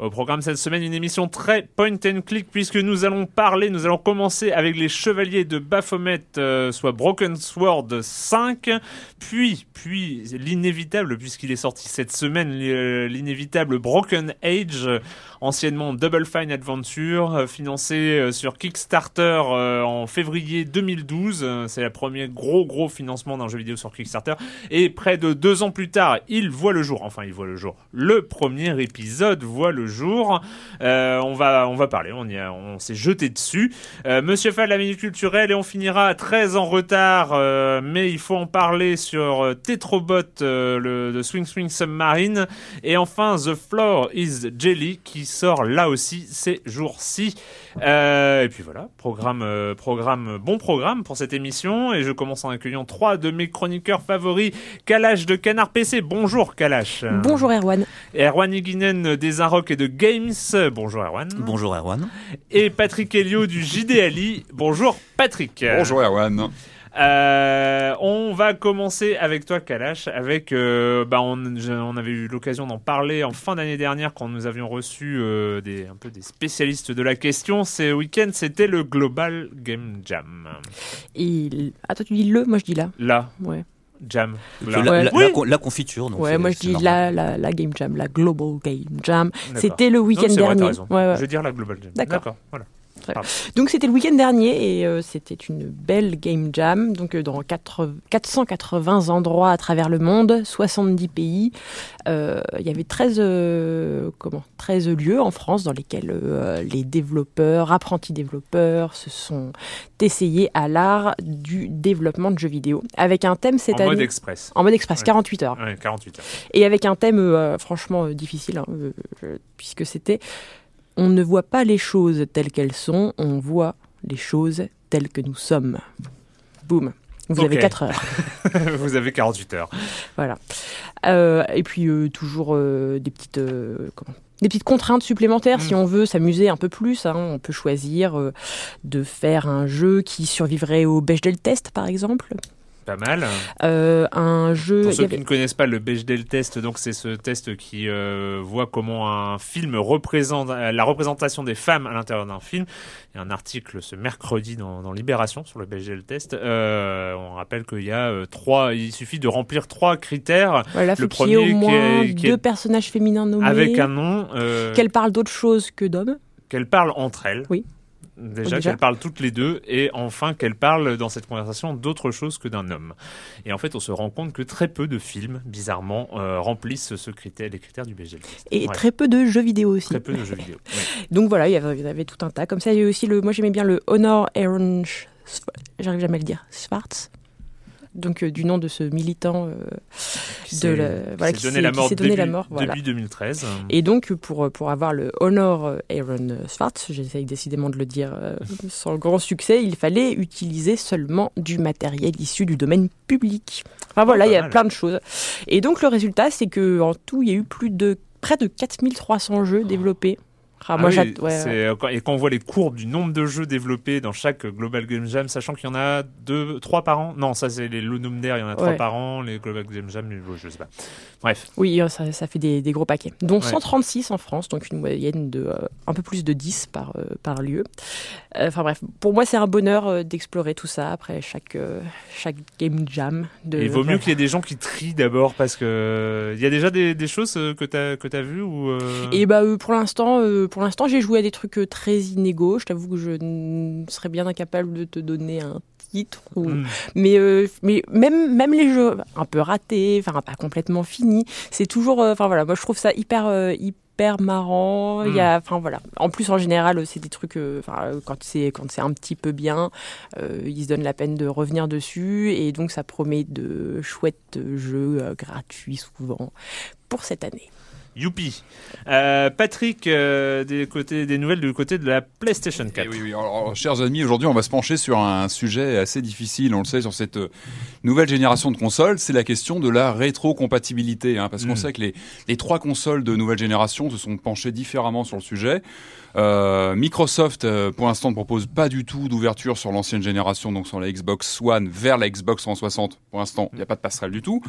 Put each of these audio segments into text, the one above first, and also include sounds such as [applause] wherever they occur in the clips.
Au programme cette semaine, une émission très point and click puisque nous allons parler, nous allons commencer avec les Chevaliers de Baphomet, euh, soit Broken Sword 5, puis, puis l'inévitable, puisqu'il est sorti cette semaine, euh, l'inévitable Broken Age, anciennement Double Fine Adventure, euh, financé euh, sur Kickstarter euh, en février 2012. Euh, C'est le premier gros gros financement d'un jeu vidéo sur Kickstarter. Et près de deux ans plus tard, il voit le jour. Enfin, il voit le jour. Le premier épisode voit le jour. On va on va parler. On on s'est jeté dessus. Euh, Monsieur Fall, la minute culturelle, et on finira très en retard, mais il faut en parler sur Tetrobot, le Swing Swing Submarine, et enfin The Floor is Jelly qui sort là aussi ces jours-ci. Euh, et puis voilà, programme, euh, programme, bon programme pour cette émission, et je commence en accueillant trois de mes chroniqueurs favoris, Kalash de Canard PC. Bonjour Kalash. Bonjour Erwan. Erwan Higuinen des Arocs et de Games. Bonjour Erwan. Bonjour Erwan. Et Patrick Helio du JDali. Bonjour Patrick. Bonjour Erwan. Euh, on va commencer avec toi Kalash. Avec, euh, bah on, je- on avait eu l'occasion d'en parler en fin d'année dernière quand nous avions reçu euh, des, un peu des spécialistes de la question. Ce week-end, c'était le Global Game Jam. Et l- ah toi tu dis le, moi je dis la. Là, Ouais. Jam. La, Là. la- Ouais. la- Oui. la con- la confiture. donc ouais, moi je dis la, la, la Game Jam, la Global Game Jam. C'était le week-end vrai, dernier. raison. Ouais, ouais. Je veux dire la Global Jam. D'accord. Voilà. Donc c'était le week-end dernier et euh, c'était une belle Game Jam. Donc euh, dans 4 480 endroits à travers le monde, 70 pays. Euh, Il y avait 13, euh, comment, 13 lieux en France dans lesquels les développeurs, apprentis développeurs se sont essayés à l'art du développement de jeux vidéo. Avec un thème cette En année... mode express. en mode express, Ouais. 48 heures. Ouais, 48 heures. Et avec un thème franchement difficile, hein, puisque c'était On ne voit pas les choses telles qu'elles sont, on voit les choses telles que nous sommes. Boum. Vous avez 4 heures. [laughs] Vous avez 48 heures. Voilà. Euh, et puis euh, toujours euh, des petites comment des petites contraintes supplémentaires si Mm. on veut s'amuser un peu plus. hein. on peut choisir de faire un jeu qui survivrait au Bechdel test par exemple. Pas mal. Euh, un jeu. Pour il ceux avait- qui ne connaissent pas le Bechdel test, donc c'est ce test qui euh, voit comment un film représente la représentation des femmes à l'intérieur d'un film. Il y a un article ce mercredi dans, dans Libération sur le Bechdel test. Euh, on rappelle qu'il y a trois, il suffit de remplir trois critères Voilà, faut le qu'il y ait au premier qui moins est- qui est- deux personnages féminins nommés. avec un nom Qu'elles parlent d'autre chose que d'hommes. qu'elles parlent entre elles. Oui. Déjà, Déjà. qu'elles parlent toutes les deux, et enfin qu'elles parlent dans cette conversation d'autre chose que d'un homme. Et en fait, on se rend compte que très peu de films, bizarrement, euh, remplissent ce critère, les critères du BGL. Et Ouais. très peu de jeux vidéo aussi. Très peu de jeux vidéo. Ouais. [laughs] Donc voilà, il y avait, il y avait tout un tas. Comme ça, il y avait aussi le. Moi, j'aimais bien le Honor Orange j'arrive jamais à le dire, Schwartz, donc euh, du nom de ce militant euh, de la, voilà, qui s'est donné, la mort, donné début, la mort voilà. depuis 2013. Et donc pour pour avoir le Honor Aaron Schwartz, j'essaye décidément de le dire euh, [laughs] sans grand succès, il fallait utiliser seulement du matériel issu du domaine public. Enfin voilà, Oh, il y a mal. plein de choses. Et donc le résultat, c'est que en tout, il y a eu plus de près de 4300 jeux développés. Ah, Ah moi, oui, j'ad- ouais, c'est- euh, et quand on voit les courbes du nombre de jeux développés dans chaque Global Game Jam, sachant qu'il y en a deux, trois par an. Non, ça c'est les Dare, il y en a trois Ouais. par an. Les Global Game Jam, je sais pas. Bref. Oui, euh, ça, ça fait des, des gros paquets. Dont Ouais. 136 en France, donc une moyenne de euh, un peu plus de 10 par, euh, par lieu. Enfin bref, pour moi c'est un bonheur d'explorer tout ça après chaque, chaque game jam. De, Et il vaut mieux qu'il y ait des gens qui trient d'abord parce que il y a déjà des, des choses que t'as que t'as vues ou. Et bah euh, pour l'instant, pour l'instant j'ai joué à des trucs euh, très inégaux. Je t'avoue que je serais bien incapable de te donner un titre. Ou... hmm. Mais, euh, mais même, même les jeux un peu ratés, enfin pas complètement finis, c'est toujours. euh, Enfin voilà, moi je trouve ça hyper. euh, hyper marrant il y a enfin voilà en plus en général c'est des trucs enfin euh, quand c'est quand c'est un petit peu bien euh, ils se donnent la peine de revenir dessus et donc ça promet de chouettes jeux euh, gratuits souvent pour cette année Youpi. Euh, Patrick, euh, des, côtés, des nouvelles du côté de la PlayStation 4. Eh oui, oui. Alors, chers amis, aujourd'hui, on va se pencher sur un sujet assez difficile, on le sait, sur cette euh, nouvelle génération de consoles. C'est la question de la rétrocompatibilité, hein, parce qu'on Mm. sait que les, les trois consoles de nouvelle génération se sont penchées différemment sur le sujet. Euh, Microsoft, euh, pour l'instant, ne propose pas du tout d'ouverture sur l'ancienne génération, donc sur la Xbox One vers la Xbox 360. Pour l'instant, il n'y a pas de passerelle du tout.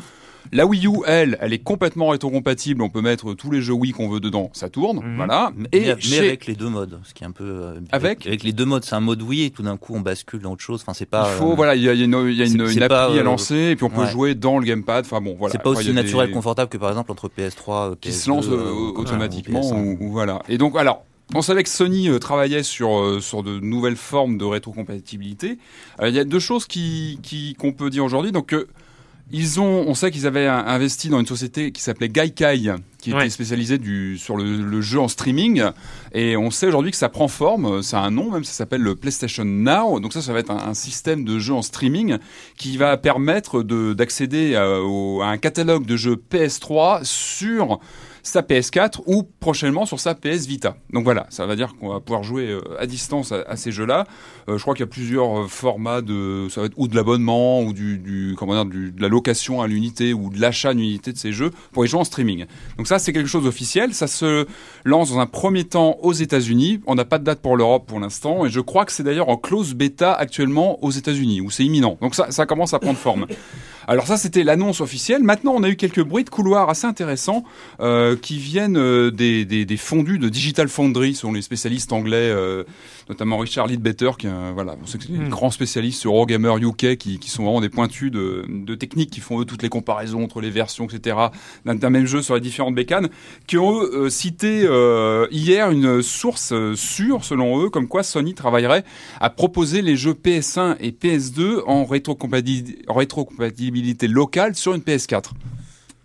La Wii U, elle, elle est complètement rétrocompatible. On peut mettre tous les jeux Wii qu'on veut dedans, ça tourne. Mhm. Voilà. Mais, Et mais chez- avec les deux modes, ce qui est un peu. euh, Avec avec les deux modes, c'est un mode Wii et tout d'un coup on bascule dans autre chose. Enfin, c'est pas. Il faut, euh, voilà, il y a, il y a une, il y a une, c'est une pas, appli à lancer et puis on peut ouais. jouer dans le gamepad. Enfin bon, voilà. c'est pas aussi naturel, des- confortable que par exemple entre PS3, euh, qui se PS2, lance euh, automatiquement ou PS1. ou, ou voilà. Et donc alors. On savait que Sony euh, travaillait sur euh, sur de nouvelles formes de rétrocompatibilité. Euh, Il y a deux choses qui qui qu'on peut dire aujourd'hui. Donc ils ont, on sait qu'ils avaient investi dans une société qui s'appelait Gaikai, qui Ouais. était spécialisée du sur le, le jeu en streaming. Et on sait aujourd'hui que ça prend forme. Ça a un nom même. Ça s'appelle le PlayStation Now. Donc ça, ça va être un, un système de jeu en streaming qui va permettre de d'accéder à un catalogue de jeux PS3 sur sa PS4 ou prochainement sur sa PS Vita. Donc voilà, ça veut dire qu'on va pouvoir jouer euh, à distance à, ces jeux-là. Euh, je crois qu'il y a plusieurs euh, formats de, ça va être ou de l'abonnement ou du, comment dire, de la location à l'unité ou de l'achat d'une unité de ces jeux pour les jouer en streaming. Donc ça, c'est quelque chose d'officiel. Ça se lance dans un premier temps aux États-Unis. On n'a pas de date pour l'Europe pour l'instant et je crois que c'est d'ailleurs en close bêta actuellement aux États-Unis où c'est imminent. Donc ça, ça commence à prendre forme. Alors ça, c'était l'annonce officielle. Maintenant, on a eu quelques bruits de couloir assez intéressants euh, qui viennent euh, des, des, des fondus de Digital Foundry, sont les spécialistes anglais, euh, notamment Richard Leadbetter, qui est un, voilà, on sait que c'est Mm. des grands spécialistes sur Eurogamer UK, qui, qui sont vraiment des pointus de, de techniques, qui font eux toutes les comparaisons entre les versions, etc. d'un même jeu sur les différentes bécanes, qui ont eux, euh, cité euh, hier une source euh, sûre, selon eux, comme quoi Sony travaillerait à proposer les jeux PS1 et PS2 en rétrocompati- en rétrocompatibilité locale sur une PS4.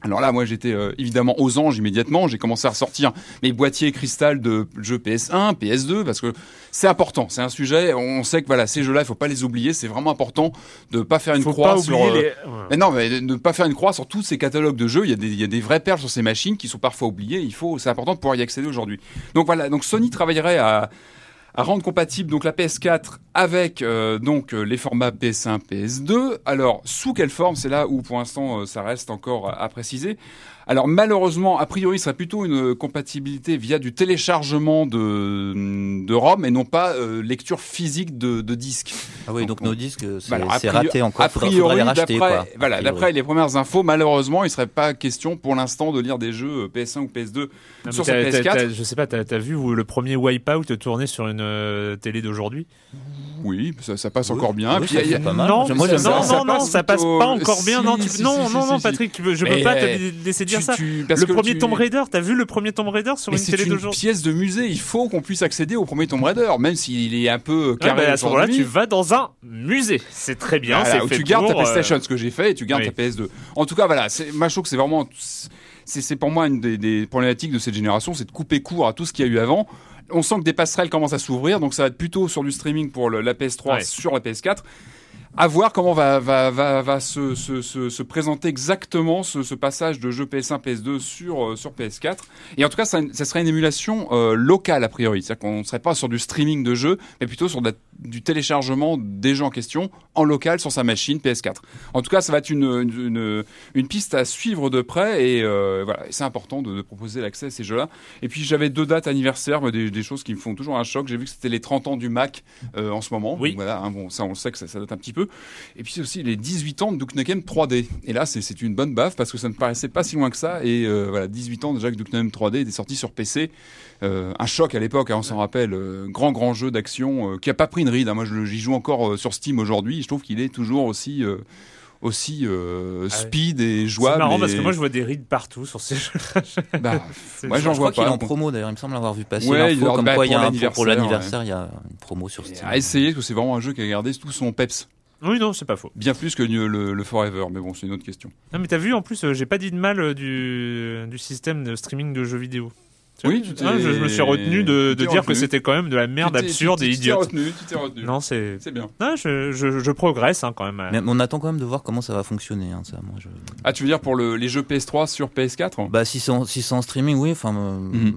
Alors là, moi, j'étais euh, évidemment aux anges immédiatement. J'ai commencé à ressortir mes boîtiers cristal de jeux PS1, PS2, parce que c'est important. C'est un sujet. On sait que voilà, ces jeux-là, il faut pas les oublier. C'est vraiment important de pas faire une Faut croix sur. euh, les. Ouais. mais non, mais de ne pas faire une croix sur tous ces catalogues de jeux. Il y a des, il y a des vraies perles sur ces machines qui sont parfois oubliées. Il faut, c'est important de pouvoir y accéder aujourd'hui. Donc voilà. Donc Sony travaillerait à, à rendre compatible donc la PS4 avec euh, donc euh, les formats PS1, PS2. Alors sous quelle forme? C'est là où pour l'instant euh, ça reste encore à, à préciser. Alors malheureusement, a priori, ce serait plutôt une compatibilité via du téléchargement de, de ROM et non pas euh, lecture physique de, de disque. Ah oui, donc Donc, nos disques, c'est Voilà, a c'est raté encore. A priori, faudra les racheter, d'après- Voilà, d'après les premières infos, malheureusement, il ne serait pas question pour l'instant de lire des jeux euh, PS1 ou PS2 Non, sur t'as- PS4. t'as- t'as- je sais pas, t'as as vu où le premier Wipeout tourné sur une euh, télé d'aujourd'hui? Oui, ça, ça passe Oui, encore bien. oui, Puis, ça il y a- fait pas mal. Non, Moi, ça- non, Ça non, non, passe ça passe pas encore si, bien. Non, tu- si, non, si, non, si, non, si. Patrick, tu je Mais peux pas te laisser dire ça. tu- Le premier tu- Tomb Raider, t'as vu le premier Tomb Raider sur Mais une c'est télé une d'aujourd'hui pièce de musée. Il faut qu'on puisse accéder au premier Tomb Raider, même s'il est un peu carré. bah, à ce moment-là, tu vas dans un musée. C'est très bien. Voilà, c'est où fait tu gardes pour, ta euh, PlayStation, ce que j'ai fait, et tu gardes oui. ta PS2. En tout cas, voilà, c'est, moi, je trouve que c'est vraiment, c'est, c'est pour moi une des, des problématiques de cette génération, c'est de couper court à tout ce qu'il y a eu avant. on sent que des passerelles commencent à s'ouvrir, donc ça va être plutôt sur du streaming pour le- la PS3 Ouais. sur la PS4. À voir comment va, va, va, va se, se, se, se présenter exactement ce, ce passage de jeu PS1, PS2 sur, euh, sur PS4. Et en tout cas, ça, ça serait une émulation euh, locale a priori. C'est-à-dire qu'on ne serait pas sur du streaming de jeux, mais plutôt sur de du téléchargement des jeux en question en local sur sa machine PS4. En tout cas, ça va être une, une, une, une piste à suivre de près et euh, voilà, c'est important de, de proposer l'accès à ces jeux-là. Et puis j'avais deux dates anniversaires, des, des choses qui me font toujours un choc. J'ai vu que c'était les 30 ans du Mac en ce moment. Oui. Donc voilà, hein, bon, ça on le sait que ça, ça date un petit peu. Et puis c'est aussi les 18 ans de Duke Nukem 3D. Et là, c'est c'est une bonne baffe parce que ça ne paraissait pas si loin que ça. Et euh, voilà, 18 ans déjà que Duke Nukem 3D était sorti sur PC. Euh, un choc à l'époque, hein, on s'en rappelle. euh, grand, grand jeu d'action euh, qui a pas pris une ride. hein. Moi, je le- j'y joue encore euh, sur Steam aujourd'hui. Je trouve qu'il est toujours aussi. euh, aussi euh, Ah ouais. speed et C'est jouable. marrant parce que moi je vois des rides partout sur ces jeux. [laughs] bah, [laughs] C'est- moi, j'en Je crois vois qu'il est pas. en promo d'ailleurs, il me semble avoir vu passer Ouais, il comme bah, quoi il y a pour l'anniversaire, il y a une promo sur Steam. à essayer parce que c'est vraiment un jeu qui a gardé tout son peps. Oui, non, c'est pas faux. Bien plus que le, le- le Forever, mais bon, c'est une autre question. Non, mais t'as vu, en plus, euh, j'ai pas dit de mal euh, du, du système de streaming de jeux vidéo. Tu Oui, tu Ah, je, je me suis retenu de, dire que c'était quand même de la merde absurde et tu t'es idiote. retenu, tu t'es retenu. Non, c'est. C'est bien. Non, je, je, je progresse hein, quand même. Mais on attend quand même de voir comment ça va fonctionner. hein, ça, moi, je... Ah, tu veux dire pour le- les jeux PS3 sur PS4 Bah si c'est en, si c'est en streaming, oui. Enfin, euh, Mhm.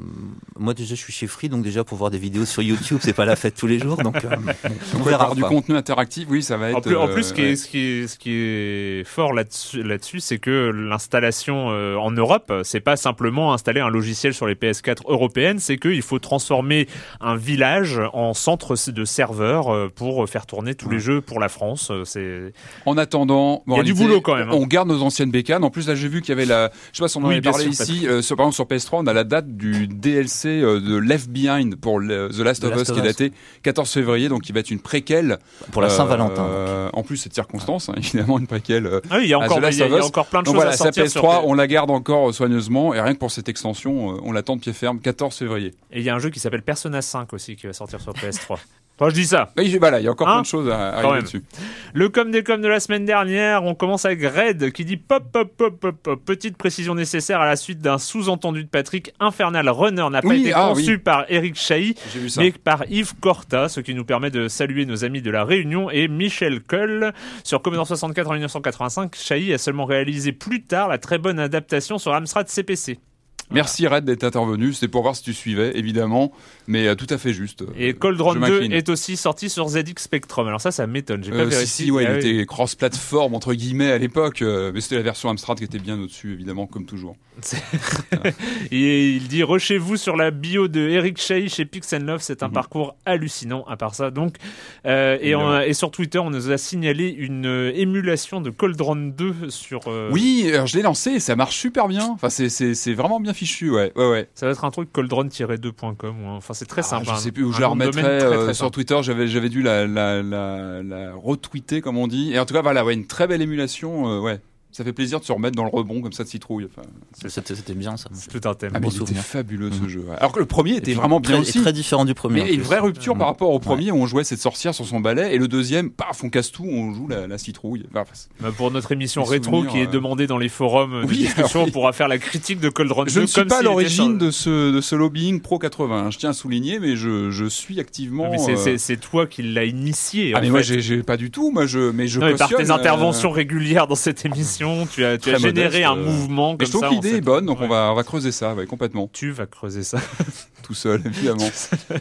moi déjà je suis chez Free, donc déjà pour voir des vidéos sur YouTube, c'est pas la fête tous les jours, donc euh, [laughs] on verra. du contenu interactif, oui, ça va être. En plus, en euh, plus, ce, qui ouais. est, ce, qui est, ce qui est fort là-dessus, là-dessus, c'est que l'installation euh, en Europe, c'est pas simplement installer un logiciel sur les PS4 européennes, c'est qu'il faut transformer un village en centre de serveurs euh, pour faire tourner tous les jeux pour la France. Euh, C'est En attendant, Il y a du boulot quand même, hein. On garde nos anciennes bécanes. En plus, là, j'ai vu qu'il y avait la. Je sais pas si on en Oui, avait parlé sûr, ici. euh, sur, par exemple, sur PS3, on a la date du DLC euh, de Left Behind pour le- The Last The of Last Us of qui est daté 14 février, donc qui va être une préquelle. Pour la euh, Saint-Valentin. euh, en plus, cette circonstance, hein, [laughs] évidemment, une préquelle. euh, ah oui, il y a encore, The Last il y a, of il y a Us. encore plein de Donc choses voilà, à sa sortir. PS3, sur- on la garde encore euh, soigneusement. Et rien que pour cette extension, euh, on l'attend de pied ferme, 14 février. Et il y a un jeu qui s'appelle Persona 5 aussi qui va sortir sur PS3. Enfin, je dis ça. Oui, voilà, il y a encore Hein plein de choses à, arriver dessus. Le com des com de la semaine dernière, on commence avec Red qui dit pop pop pop pop pop. Petite précision nécessaire à la suite d'un sous-entendu de Patrick. Infernal Runner n'a pas Oui, été ah, conçu oui. par Eric Chahi, mais par Yves Corta, ce qui nous permet de saluer nos amis de la Réunion et Michel Cull. Sur Commodore 64 en 1985, Chahi a seulement réalisé plus tard la très bonne adaptation sur Amstrad CPC. Merci Red d'être intervenu. C'était pour voir si tu suivais, évidemment, mais euh, tout à fait juste. Et Cold Run 2 m'incline. est aussi sorti sur ZX Spectrum. Alors ça, ça m'étonne. J'ai pas Euh, si, vérifié. si, ouais, Ah il oui. était cross-platform entre guillemets à l'époque, euh, mais c'était la version Amstrad qui était bien au-dessus, évidemment, comme toujours. [laughs] Et il dit Rechez-vous sur la bio de Eric Chahi chez Pix Love. C'est un Mhm. parcours hallucinant à part ça. Donc, euh, et, on a- et sur Twitter, on nous a signalé une émulation de Cold Run 2 sur. euh, Oui, alors je l'ai lancé, et ça marche super bien. Enfin, c'est- vraiment bien fichu, ouais, ouais, ouais. Ça va être un truc coldrun-2.com. ou un- Enfin, c'est très Ah, simple. je sais plus où je la remettrai très, euh, très sur. Twitter. J'avais j'avais dû la, la, la, la retweeter comme on dit. Et en tout cas, voilà, ouais, une très belle émulation. euh, ouais, ça fait plaisir de se remettre dans le rebond comme ça de citrouille. Enfin, C'était c'était bien ça. C'est tout un thème. ah, mais beau il était souvenir. fabuleux ce Mhm. jeu. Alors que le premier était puis, vraiment bien très, aussi. Très différent du premier. Mais une vraie rupture par rapport au premier où on jouait cette sorcière sur son balai et le deuxième, paf, on casse tout, on joue la, la citrouille. Enfin, Bah, pour notre émission rétro qui est euh, demandée dans les forums de Oui, discussion, alors, on pourra faire la critique de Cold Run 2 Je ne suis comme pas l'origine sur- de ce, de ce lobbying pro 80, hein, je tiens à souligner, mais je, je suis activement. Mais c'est- euh, c'est toi qui l'as initié. Ah mais moi j'ai pas du tout, moi je mais je par tes euh, interventions régulières dans cette émission, tu as, tu as généré modeste, un euh, mouvement Mais comme je trouve ça. que en l'idée est bonne, donc Ouais. on va on va creuser ça, ouais, complètement, Tu vas creuser ça. [laughs] tout seul [laughs] évidemment.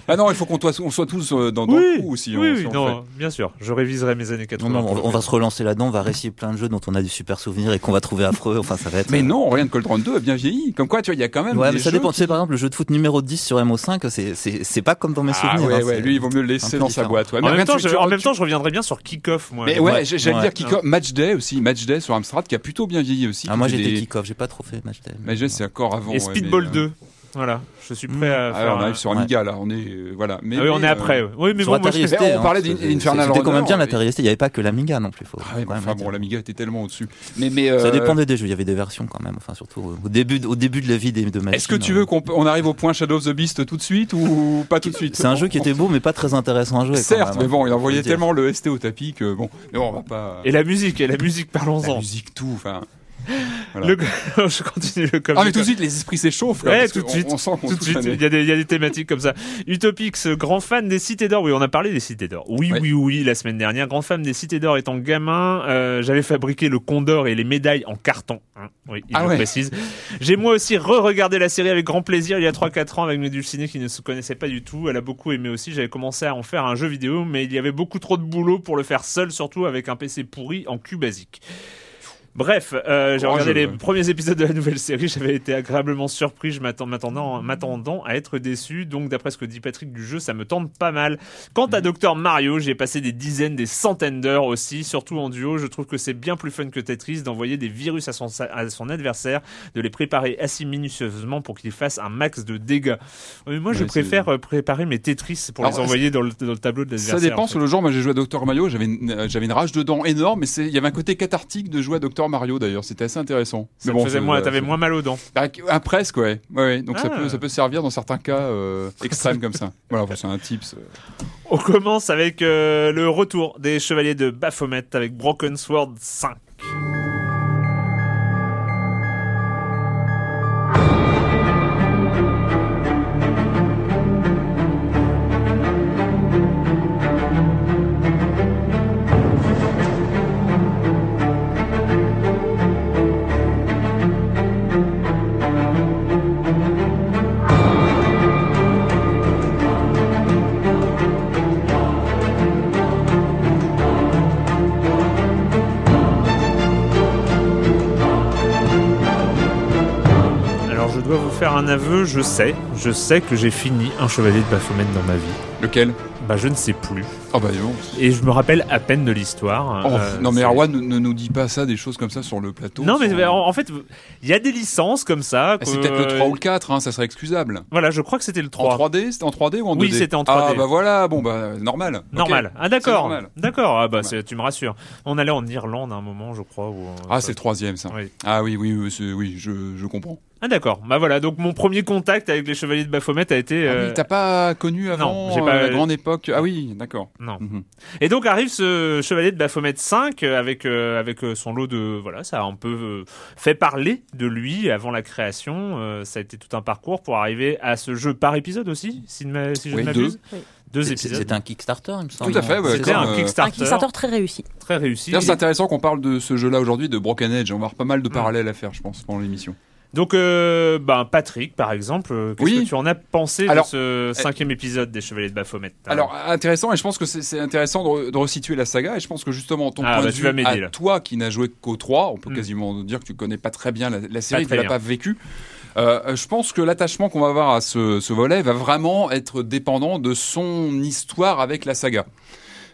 ah non, il faut qu'on soit, on soit tous euh, dans, dans oui, le coup aussi. oui, on- oui, si non, bien sûr. Je réviserai mes années 80. Non, non, on, on va se relancer là-dedans, on va réciter plein de jeux dont on a des super souvenirs et qu'on va trouver affreux. Enfin, ça va être. Mais non, rien de Cold Run 2 a bien vieilli. Comme quoi, tu vois, il y a quand même. Ouais, des mais ça jeux dépend. qui- Tu sais, par exemple, le jeu de foot numéro 10 sur MO5, c'est- c'est c'est pas comme dans mes Ah souvenirs. ouais, hein, ouais, lui il vaut mieux le laisser dans sa boîte. En même, temps, je, tu- en même tu- temps, je reviendrai bien sur Kick-Off, moi. Mais ouais, j'allais dire Kick-Off, Match Day aussi, Match Day sur Amstrad qui a plutôt bien vieilli aussi. Ah, moi fait des- kick-off, j'ai pas trop fait match day. Match Day c'est encore avant. Et ouais, Speedball mais, euh, 2. Voilà, je suis prêt à Ah, faire. on un- arrive sur ouais. Amiga là, on est euh, voilà. Mais, Ah oui, on est euh, après. Oui, mais Sur bon, moi, Atari je... ST, on hein, parlait c'est- d'In- Infernal C'était quand même bien l'Atari ST, il n'y avait pas que l'Amiga non plus. Faut, Ah ouais, enfin bon, l'Amiga était tellement au-dessus. Mais mais Ça euh, dépendait des jeux, il y avait des versions quand même, enfin surtout au début, au début de la vie des, de machines. Est-ce que tu veux qu'on on arrive au point Shadow of the Beast tout de suite ou pas tout de suite? C'est un jeu qui était beau mais pas très intéressant à jouer. Certes, mais hein, bon, il envoyait tellement le ST au tapis que bon, mais bon, on va pas. Et la musique, et la musique, La parlons-en. musique, tout. Enfin, Voilà. Le- [laughs] je continue le Ah mais tout de suite les esprits s'échauffent. Ouais, tout de suite. On, sent qu'on Tout de suite, il y, a des, il y a des thématiques comme ça. Utopix, grand fan des cités d'or. Oui, on a parlé des cités d'or. Oui, Ouais. oui, oui, la semaine dernière. Grand fan des cités d'or étant gamin, euh, j'avais fabriqué le condor et les médailles en carton. hein. oui, il Ah le ouais. précise. J'ai moi aussi re-regardé la série avec grand plaisir il y a 3-4 ans avec mes dulcinés qui ne se connaissaient pas du tout. Elle a beaucoup aimé aussi. J'avais commencé à en faire un jeu vidéo, mais il y avait beaucoup trop de boulot pour le faire seul, surtout avec un PC pourri en cul basique. Bref, euh, j'ai regardé les premiers épisodes de la nouvelle série, j'avais été agréablement surpris, je m'attendant à être déçu, donc d'après ce que dit Patrick du jeu, ça me tente pas mal. Quant Mhm. à Dr Mario, j'ai passé des dizaines, des centaines d'heures aussi, surtout en duo, je trouve que c'est bien plus fun que Tetris d'envoyer des virus à son, à son adversaire, de les préparer assez minutieusement pour qu'ils fassent un max de dégâts. Euh, moi, je Ouais, préfère euh, préparer mes Tetris pour Alors, les envoyer dans le, dans le tableau de Ça l'adversaire. dépend en fait. sur le genre. Moi, j'ai joué à Dr Mario. J'avais une, une rage dedans énorme, mais il y avait un côté cathartique de jouer à Mario d'ailleurs. C'était assez intéressant. Ça mais faisait c'est- moins, t'avais moins mal aux dents. Ah, ah, presque, ouais. ouais, ouais. Donc ça Ah. peut, ça peut servir dans certains cas euh, extrêmes comme ça. [laughs] Voilà, c'est un tips. euh. On commence avec euh, le retour des Chevaliers de Baphomet avec Broken Sword 5. Je sais, je sais que j'ai fini un Chevalier de Baphomet dans ma vie. Lequel? Bah je ne sais plus. Oh bah non. Et je me rappelle à peine de l'histoire. Oh, Euh, non mais Erwan ne, ne nous dit pas ça, des choses comme ça sur le plateau. Non mais en, en fait, il y a des licences comme ça. Ah, c'est peut-être le 3 ou le 4, hein, ça serait excusable. Voilà, je crois que c'était le 3. En 3D C'était en 3D ou en 2D Oui, c'était en 3D. Ah bah voilà, bon bah normal. Normal. Ah C'est d'accord. D'accord. Ah bah tu me rassures. On allait en Irlande à un moment, je crois. Où, Ah c'est le troisième ça. Oui. Ah oui, oui, oui, c'est- oui je, je comprends. Ah d'accord. Bah voilà. Donc mon premier contact avec les Chevaliers de Baphomet a été. Ah euh, oui, T'as pas connu avant Non, j'ai euh, pas- la grande époque? Ah oui, d'accord. Non. Mhm. Et donc arrive ce Chevalier de Baphomet 5 euh, avec euh, avec son lot de voilà, ça a un peu euh, fait parler de lui avant la création. Euh, ça a été tout un parcours pour arriver à ce jeu par épisode aussi, si, ne m'a- si je Oui, ne deux. m'abuse. Oui. Deux C'est- épisodes. C'était un Kickstarter, il me semble. Tout à fait, ouais, C'était un euh, Un Kickstarter, Kickstarter très réussi. très réussi. D'ailleurs, c'est intéressant qu'on parle de ce jeu-là aujourd'hui, de Broken Edge. On va avoir pas mal de Mm. parallèles à faire, je pense, pendant l'émission. Donc, euh, ben, Patrick, par exemple, euh, qu'est-ce Oui. que tu en as pensé Alors, de ce cinquième épisode des Chevaliers de Baphomet Alors, intéressant, et je pense que c'est intéressant de, re- de resituer la saga, et je pense que justement, ton Ah, point bah, de vue, à là. toi qui n'as joué qu'au 3, on peut Mm. quasiment dire que tu connais pas très bien la, la série, tu l'as pas vécu. Euh, je pense que l'attachement qu'on va avoir à ce, ce volet va vraiment être dépendant de son histoire avec la saga.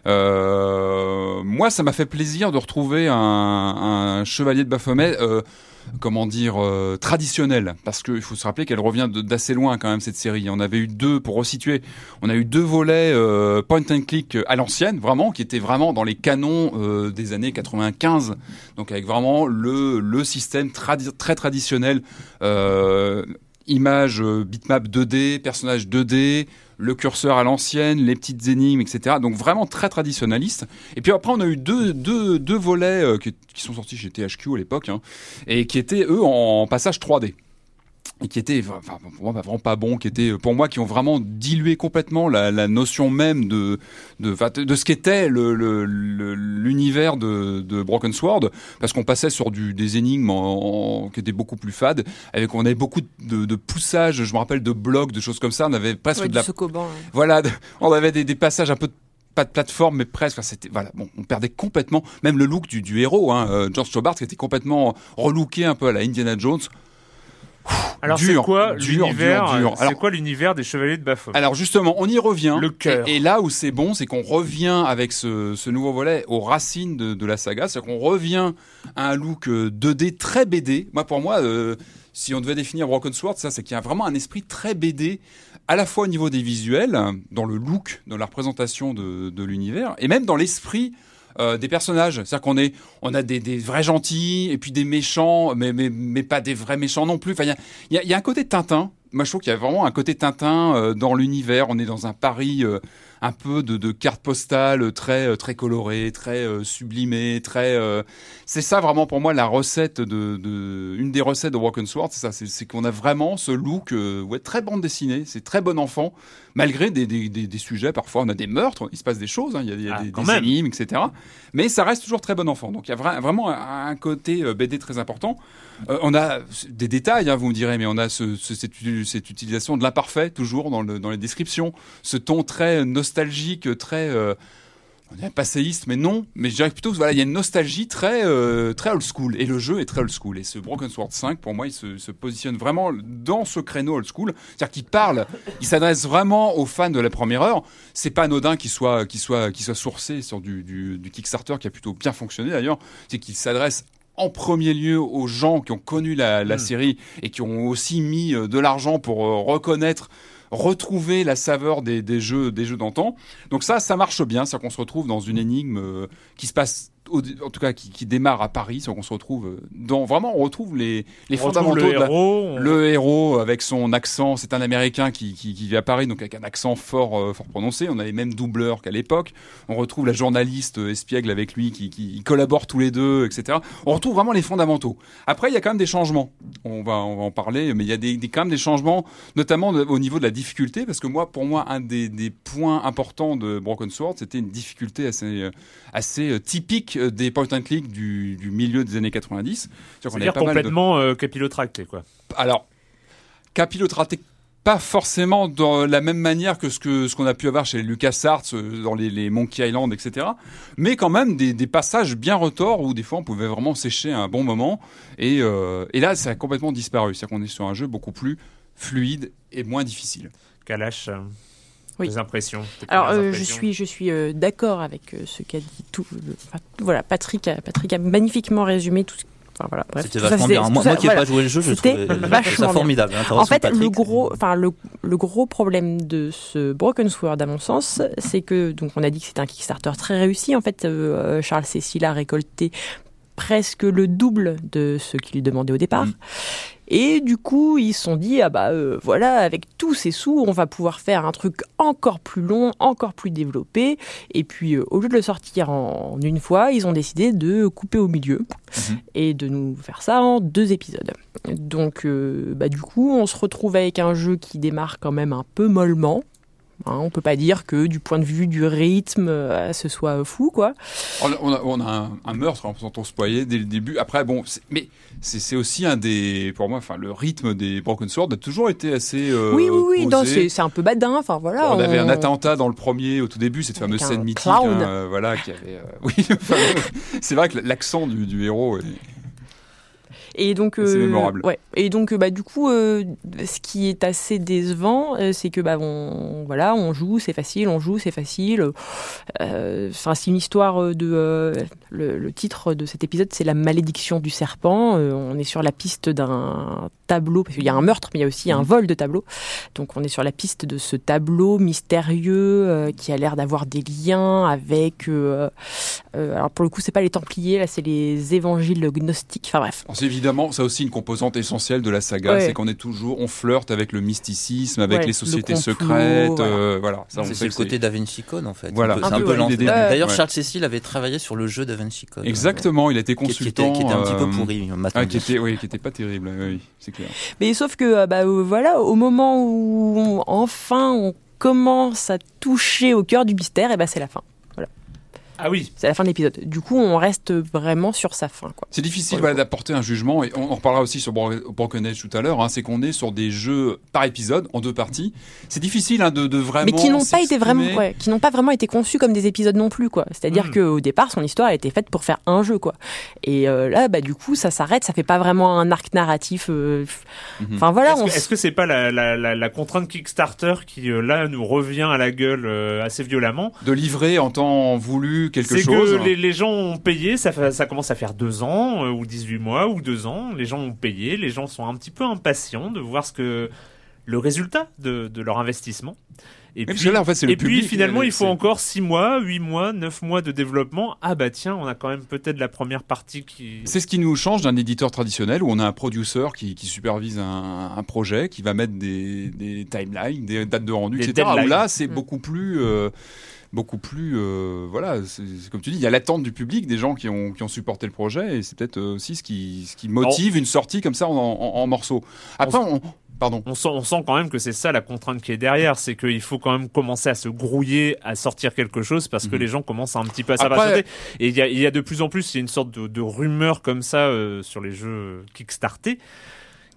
Euh, moi, ça m'a fait plaisir de retrouver un, un chevalier de Baphomet, euh, comment dire, euh, traditionnel, parce qu'il faut se rappeler qu'elle revient d'assez loin quand même cette série. On avait eu deux, pour resituer, on a eu deux volets euh, point and click à l'ancienne, vraiment, qui étaient vraiment dans les canons euh, des années 95, donc avec vraiment le, système très traditionnel. Euh, Image euh, bitmap 2D, personnage 2D, le curseur à l'ancienne, les petites énigmes, etc. Donc vraiment très traditionnaliste. Et puis après, on a eu deux, deux, volets euh, qui, qui sont sortis chez THQ à l'époque, hein, et qui étaient, eux, en passage 3D. Et qui étaient, enfin, pour moi, vraiment pas bons, qui étaient, pour moi, qui ont vraiment dilué complètement la, la notion même de, de, ce qu'était le- le- le- l'univers de, de Broken Sword, parce qu'on passait sur du, des énigmes en- en- qui étaient beaucoup plus fades, avec on avait beaucoup de, de poussages, je me rappelle de blocs, de choses comme ça, on avait presque Ouais, de la Sokoban, ouais. voilà, on avait des, des passages un peu de- pas de plateforme, mais presque. C'était voilà, bon, on perdait complètement même le look du, du héros, hein, euh, George Stobart, qui était complètement relooké un peu à la Indiana Jones. Alors, c'est quoi l'univers. C'est quoi l'univers des Chevaliers de Baphomet Alors justement, on y revient. Le cœur. Et, et là où c'est bon, c'est qu'on revient avec ce, ce nouveau volet aux racines de, de la saga. C'est-à-dire qu'on revient à un look euh, 2D très BD. Moi, pour moi, euh, si on devait définir Broken Sword, ça, c'est qu'il y a vraiment un esprit très BD, à la fois au niveau des visuels, dans le look, dans la représentation de, de l'univers, et même dans l'esprit. Euh, des personnages, c'est-à-dire qu'on est, on a des, vrais gentils et puis des méchants, mais, pas des vrais méchants non plus. Enfin, il y a, un côté Tintin moi je trouve qu'il y a vraiment un côté Tintin euh, dans l'univers. On est dans un Paris euh, un peu de, de cartes postales très très colorées, très euh, sublimées, très. c'est ça vraiment pour moi la recette de, une des recettes de Broken Sword, c'est ça, c'est, qu'on a vraiment ce look très bande dessinée, c'est très bon enfant, malgré des, des, des, des sujets parfois on a des meurtres, il se passe des choses, hein, il y a, il y a Ah, des, même. énigmes, etc. Mais ça reste toujours très bon enfant. Donc il y a vra- vraiment un, un côté euh, BD très important. Euh, on a des détails, hein, vous me direz, mais on a ce, ce- cette, utilisation de l'imparfait toujours dans, le, dans les descriptions, ce ton très nostalgique, très euh, on dirait passéiste, mais non. Mais je dirais plutôt, voilà, il y a une nostalgie très euh, très old school, et le jeu est très old school. Et ce Broken Sword 5, pour moi, il se, se positionne vraiment dans ce créneau old school, c'est-à-dire qu'il parle, il s'adresse vraiment aux fans de la première heure. C'est pas anodin qu'il soit qu'il soit qu'il soit sourcé sur du, du, du Kickstarter qui a plutôt bien fonctionné d'ailleurs. C'est qu'il s'adresse en premier lieu aux gens qui ont connu la, la Mm. série et qui ont aussi mis euh, de l'argent pour euh, reconnaître, retrouver la saveur des, des jeux, des jeux d'antan. Donc ça, ça marche bien, c'est qu'on se retrouve dans une énigme euh, qui se passe, au- en tout cas qui, qui démarre à Paris, qu'on se retrouve euh, dans vraiment, on retrouve les, les On retrouve fondamentaux le de la- héros. on- le héros avec son accent, c'est un Américain qui, qui, qui vit à Paris, donc avec un accent fort, euh, fort prononcé. On a les mêmes doubleurs qu'à l'époque. On retrouve la journaliste euh, espiègle avec lui qui, collaborent tous les deux, etc. On retrouve vraiment les fondamentaux. Après, il y a quand même des changements. On va, on va en parler, mais il y a des, des- quand même des changements, notamment de- au niveau de la difficulté, parce que moi, pour moi, un des, des points importants de Broken Sword, c'était une difficulté assez, assez typique euh, des point and click du, du milieu des années 90. C'est-à-dire mal de- complètement euh, capillotracté, quoi. alors, capillotracté pas forcément de la même manière que ce que ce qu'on a pu avoir chez LucasArts euh, dans les, les Monkey Island, etc. Mais quand même des, des passages bien retors où des fois on pouvait vraiment sécher à un bon moment. Et, euh, et là, ça a complètement disparu. C'est-à-dire qu'on est sur un jeu beaucoup plus fluide et moins difficile. Kalash, euh, Oui. tes impressions. tes Alors, euh, je suis, je suis euh, d'accord avec euh, ce qu'a dit tout. le- enfin, voilà, Patrick a, Patrick a magnifiquement résumé tout. ce- Enfin, voilà, bref, C'était ça, vachement c'est- bien. Moi, ça, moi qui n'ai voilà. pas joué le jeu, je trouvais ça formidable. En Intervention fait, le gros, enfin le, le gros problème de ce Broken Sword, à mon sens, c'est que donc on a dit que c'était un Kickstarter très réussi. En fait, euh, Charles Cécile a récolté presque le double de ce qu'il demandait au départ. Mm. Et du coup, ils se sont dit, ah bah euh, voilà, avec tous ces sous, on va pouvoir faire un truc encore plus long, encore plus développé. Et puis, euh, au lieu de le sortir en, une fois, ils ont décidé de couper au milieu Mhm. et de nous faire ça en deux épisodes. Donc, euh, bah, du coup, on se retrouve avec un jeu qui démarre quand même un peu mollement. Hein, on peut pas dire que du point de vue du rythme, euh, ce soit fou, quoi. On a, on a- on a un, un meurtre en faisant spoiler dès le début. Après, bon, mais c'est aussi un des, pour moi, enfin, le rythme des Broken Sword a toujours été assez. euh, oui, oui, oui, c'est un peu badin. Enfin voilà. on avait un on- attentat dans le premier au tout début, cette Avec fameuse scène mythique, hein, euh, voilà, qui avait. euh, [laughs] oui, c'est vrai que l'accent du, du héros. Est... Et donc, C'est euh, mémorable. Ouais. Et donc, euh, bah, du coup, euh, ce qui est assez décevant, euh, c'est que bah, on, voilà, on joue, c'est facile, on joue, c'est facile. Euh, Enfin, c'est une histoire de. euh, le, le titre de cet épisode, c'est la malédiction du serpent. Euh, on est sur la piste d'un tableau, parce qu'il y a un meurtre, mais il y a aussi un Mhm. vol de tableau. Donc, on est sur la piste de ce tableau mystérieux euh, qui a l'air d'avoir des liens avec. euh, euh, alors, pour le coup, c'est pas les Templiers, là, c'est les évangiles gnostiques. Enfin, bref. C'est évidemment, ça aussi une composante essentielle de la saga, Ouais. c'est qu'on est toujours, on flirte avec le mysticisme, avec Ouais, les sociétés le complot, secrètes, voilà. euh, voilà. Ça, on C'est le côté Da Vinci Code en fait. Voilà. C'est Un un peu, D'ailleurs, ouais. Charles Cécile avait travaillé sur le jeu Da Vinci Code. Exactement, il a été Qui, qui consultant. était, qui était un petit peu euh, pourri, ah, m'a-t-on qui était, oui, qui était pas terrible, oui, c'est clair. Mais sauf que, euh, bah, euh, voilà, au moment où on- enfin on commence à toucher au cœur du mystère, et bah, c'est la fin. Ah oui. C'est la fin de l'épisode. Du coup, on reste vraiment sur sa fin, quoi. C'est difficile voilà, d'apporter un jugement, et on en reparlera aussi sur Bro- Broken Edge tout à l'heure, hein, c'est qu'on est sur des jeux par épisode, en deux parties. C'est difficile hein, de, de vraiment. Mais qui n'ont pas été vraiment, ouais, qui n'ont pas vraiment été conçus comme des épisodes non plus, quoi. C'est-à-dire Mhm. qu'au départ, son histoire a été faite pour faire un jeu, quoi. Et euh, là, bah, du coup, ça s'arrête, ça fait pas vraiment un arc narratif. euh, Mhm. Enfin voilà, Est-ce on que- est-ce que c'est pas la, la, la, la contrainte Kickstarter qui euh, là nous revient à la gueule euh, assez violemment? De livrer en temps voulu quelque C'est chose. que les, les gens ont payé, ça, fait- ça commence à faire deux ans, euh, ou 18 mois, ou deux ans. Les gens ont payé, les gens sont un petit peu impatients de voir ce que le résultat de, de leur investissement. Et parce que là, en fait, c'est le et puis finalement, euh, il faut c'est- encore 6 mois, 8 mois, 9 mois de développement. Ah bah tiens, on a quand même peut-être la première partie qui... C'est ce qui nous change d'un éditeur traditionnel où on a un producer qui, qui supervise un, un projet, qui va mettre des, des timelines, des dates de rendu, Des etc. Où là, c'est Mm. beaucoup plus. euh, beaucoup plus euh, voilà c'est comme tu dis il y a l'attente du public des gens qui ont, qui ont supporté le projet et c'est peut-être euh, aussi ce qui, ce qui motive une sortie comme ça en, en- en morceaux après on, pardon On sent, on sent quand même que c'est ça la contrainte qui est derrière, c'est qu'il faut quand même commencer à se grouiller, à sortir quelque chose, parce que Mhm. les gens commencent un petit peu à s'impatienter. Et il y a, y a de plus en plus, il y a une sorte de, de rumeur comme ça euh, sur les jeux Kickstarter.